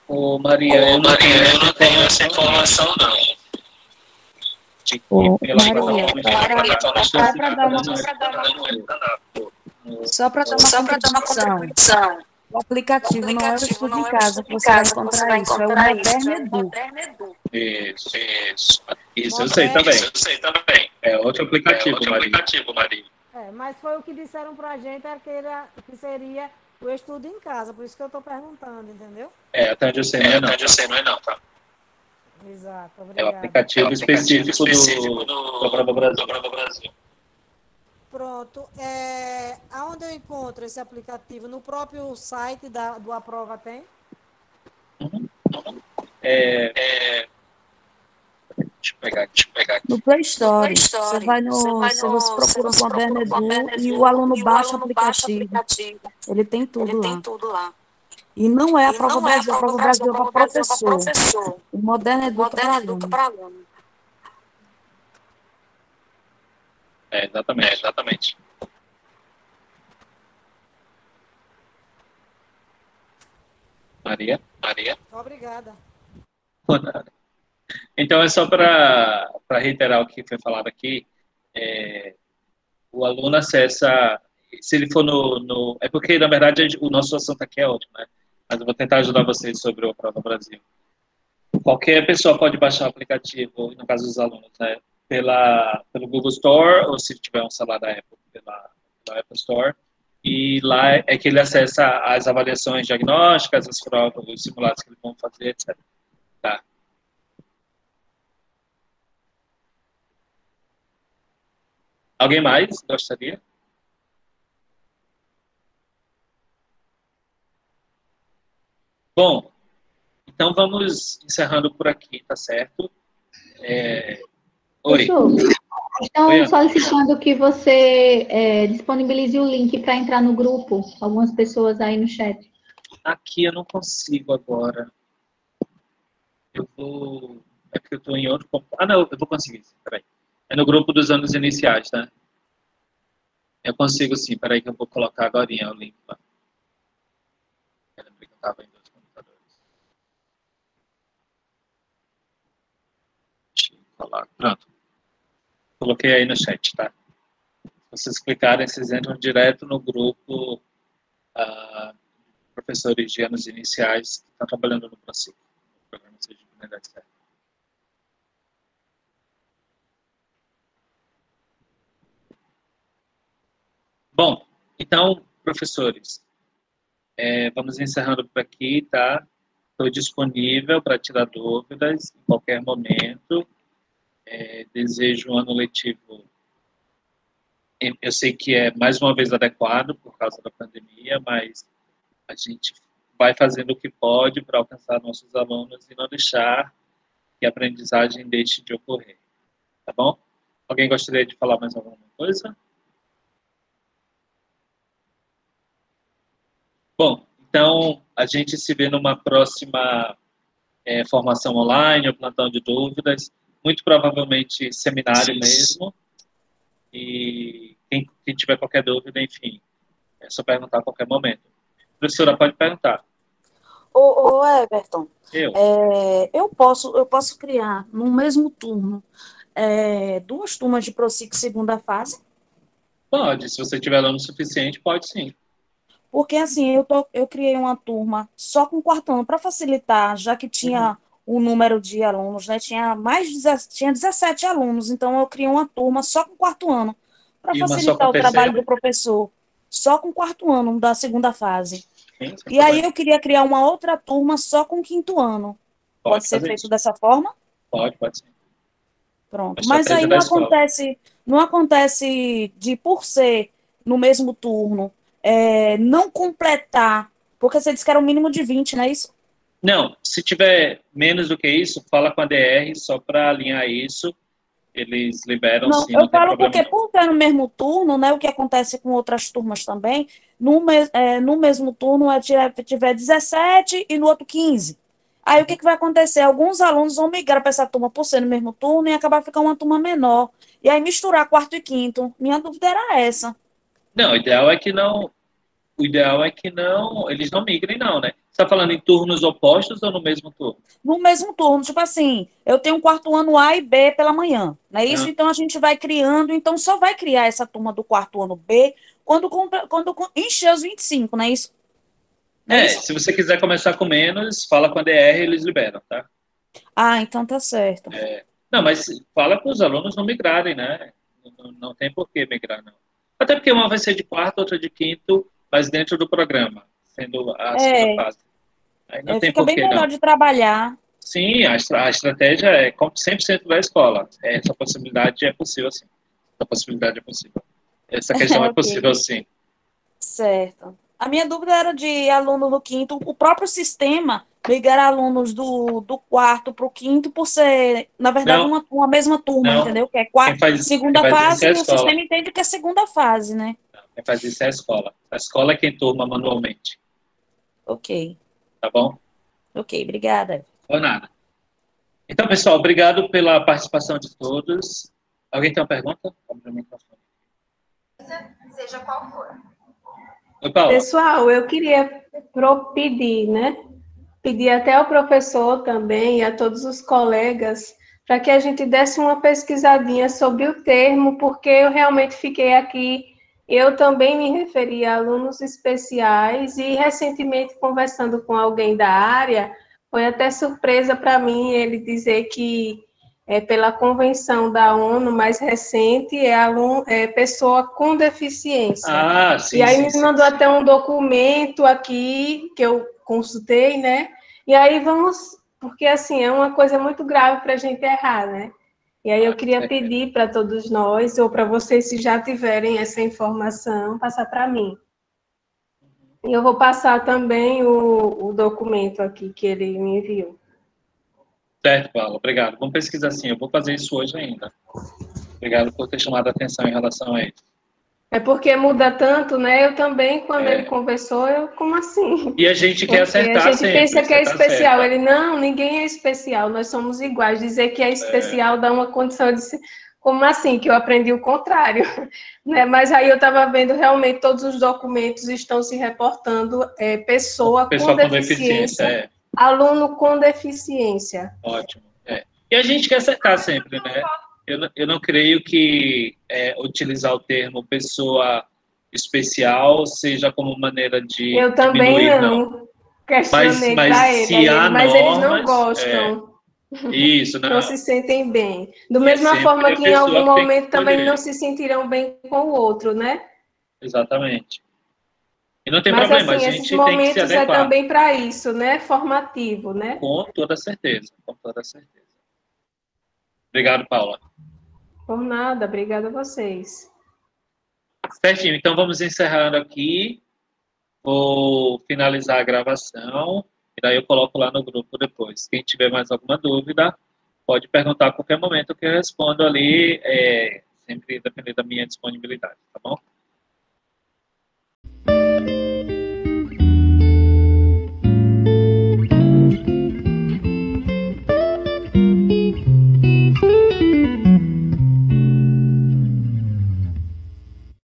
Ô, Maria, eu, não Maria, eu não tenho essa informação, não. Ô, Maria, só para dar uma, só para dar uma contribuição. O aplicativo, não é o estudo em casa que você vai encontrar isso, é o Moderno Edu. Isso, isso. Isso eu sei também. Isso eu sei também. É outro aplicativo, é outro Maria. aplicativo, Maria. É, mas foi o que disseram pra gente era que, era, que seria o estudo em casa, por isso que eu tô perguntando, entendeu? É, até onde eu sei não é não. Até onde eu sei não é não, tá? Exato, obrigado. É o aplicativo, é o aplicativo específico, específico do, do, do, Brasil. do Brasil. Pronto. É, aonde eu encontro esse aplicativo? No próprio site da, do Aprova tem? É, é, deixa eu pegar, deixa eu pegar aqui. No Play Store. Play Store. Você vai no. Você, vai no, você procura o Moderno Edu e o aluno baixa o aplicativo. aplicativo. Ele tem tudo Ele lá. Tem tudo lá. E não é a prova Brasil, é a prova Brasil é para professor. professor. O Moderno Edu é para aluno. É, exatamente. É, exatamente. Maria? Maria? Obrigada. Então, é só para reiterar o que foi falado aqui. É, o aluno acessa, se ele for no, no, É porque, na verdade, o nosso assunto aqui é outro, né? Mas eu vou tentar ajudar vocês sobre o Prova Brasil. Qualquer pessoa pode baixar o aplicativo, no caso dos alunos, né? pela, pelo Google Store, ou se tiver um celular da Apple, pela, pela Apple Store. E lá é que ele acessa as avaliações diagnósticas, as provas, os simulados que eles vão fazer, etc. Tá. Alguém mais gostaria? Bom, então vamos encerrando por aqui, tá certo? É, Oi. Estão Oi, solicitando que você é, disponibilize o link para entrar no grupo. Algumas pessoas aí no chat. Aqui eu não consigo agora. Eu vou. É porque eu estou em outro. Ah, não, eu vou conseguir. Peraí. É no grupo dos anos iniciais, né? Eu consigo sim. Peraí que eu vou colocar agora o link lá. Eu lembrei que eu estava em dois computadores. Deixa eu. Pronto. Coloquei aí no chat, tá? Se vocês clicarem, vocês entram direto no grupo uh, professores de anos iniciais que estão trabalhando no ProSIC, programa de. Bom, então, professores, é, vamos encerrando por aqui, tá? Estou disponível para tirar dúvidas em qualquer momento. É, desejo um ano letivo. Eu sei que é mais uma vez adequado por causa da pandemia, mas a gente vai fazendo o que pode para alcançar nossos alunos e não deixar que a aprendizagem deixe de ocorrer. Tá bom? Alguém gostaria de falar mais alguma coisa? Bom, então a gente se vê numa próxima é, formação online ou plantão de dúvidas, muito provavelmente seminário Sim. mesmo. E quem, quem, tiver qualquer dúvida, enfim, é só perguntar a qualquer momento. Professora, pode perguntar. Ô, ô Everton, eu. É, eu, posso, eu posso criar no mesmo turno é, duas turmas de ProSIC segunda fase? Pode, se você tiver aluno suficiente, pode sim. Porque, assim, eu, tô, eu criei uma turma só com quarto ano para facilitar, já que tinha uhum. o número de alunos, né? Tinha mais de tinha 17 alunos, então eu criei uma turma só com quarto ano para facilitar o trabalho do professor. Só com quarto ano da segunda fase. Sim, e aí eu queria criar uma outra turma só com quinto ano. Pode, pode ser feito isso. dessa forma? Pode, pode ser. Pronto. Mas aí não acontece, não acontece de por ser no mesmo turno é, não completar, porque você disse que era um mínimo de 20, não é isso? Não, se tiver menos do que isso, fala com a DR só para alinhar isso. Eles liberam não, sim. Eu não falo porque, não. por ter no mesmo turno, né, o que acontece com outras turmas também, no, me, é, no mesmo turno é, tiver 17 e no outro 15. Aí o que, que vai acontecer? Alguns alunos vão migrar para essa turma por ser no mesmo turno e acabar ficando uma turma menor. E aí misturar quarto e quinto. Minha dúvida era essa. Não, o ideal é que não o ideal é que não, eles não migrem não, né? Você está falando em turnos opostos ou no mesmo turno? No mesmo turno, tipo assim, eu tenho um quarto ano A e B pela manhã, não é isso? Ah. Então a gente vai criando, então só vai criar essa turma do quarto ano B quando, quando encher os 25, não é isso? Não é, é isso? se você quiser começar com menos, fala com a DR, eles liberam, tá? Ah, então tá certo. É, não, mas fala para os alunos não migrarem, né? Não, não tem por que migrar, não. Até porque uma vai ser de quarto, outra de quinto, mas dentro do programa, sendo a é, segunda fase. Aí não é, tem fica bem melhor não. de trabalhar. Sim, a, a estratégia é 100% da escola. Essa possibilidade é possível, sim. Essa possibilidade é possível. Essa <laughs> questão é okay. é possível, sim. Certo. A minha dúvida era de aluno do quinto. O próprio sistema ligar alunos do, do quarto para o quinto por ser, na verdade, uma, uma mesma turma, não. entendeu? Que é quarta, faz, segunda fase, é o sistema entende que é segunda fase, né? Quem faz isso é a escola. A escola é quem turma manualmente. Ok. Tá bom? Ok, obrigada. Ou nada. Então, pessoal, obrigado pela participação de todos. Alguém tem uma pergunta? Seja qual for. Oi, Pessoal, eu queria pedir, né? Pedir até ao professor também e a todos os colegas para que a gente desse uma pesquisadinha sobre o termo, porque eu realmente fiquei aqui eu também me referi a alunos especiais e recentemente conversando com alguém da área, foi até surpresa para mim ele dizer que é, pela convenção da ONU mais recente é, aluno, é pessoa com deficiência. Ah, sim, e aí sim, me mandou sim. até um documento aqui que eu consultei, né? E aí vamos, porque assim é uma coisa muito grave para a gente errar, né? E aí eu queria pedir para todos nós, ou para vocês, se já tiverem essa informação, passar para mim. E eu vou passar também o, o, documento aqui que ele me enviou. Certo, Paula, obrigado. Vamos pesquisar sim, eu vou fazer isso hoje ainda. Obrigado por ter chamado a atenção em relação a isso. É porque muda tanto, né? Eu também, quando é. ele conversou, eu, como assim? E a gente quer acertar A gente sempre, pensa que é especial. Ele, não, ninguém é especial, nós somos iguais. Dizer que é especial é. dá uma condição de como assim, que eu aprendi o contrário, <laughs> né? Mas aí eu estava vendo realmente todos os documentos estão se reportando é, pessoa, pessoa com, com deficiência, deficiência é. aluno com deficiência. Ótimo. É. E a gente quer acertar sempre, né? Eu, eu não creio que é, utilizar o termo pessoa especial seja como maneira de eu também diminuir, não. não. Questionei mas, mas ele, se há mas normas, eles não gostam. É, isso, não. não se sentem bem. Da mesma forma que em algum momento também não se sentirão bem com o outro, né? Exatamente. E não tem Mas, problema, assim, a gente esses momentos tem que se é também para isso, né? Formativo, né? Com toda certeza, com toda certeza. Obrigado, Paula. Por nada, obrigada a vocês. Certinho, então vamos encerrando aqui. Vou finalizar a gravação e daí eu coloco lá no grupo depois. Quem tiver mais alguma dúvida, pode perguntar a qualquer momento que eu respondo ali, é, sempre dependendo da minha disponibilidade, tá bom?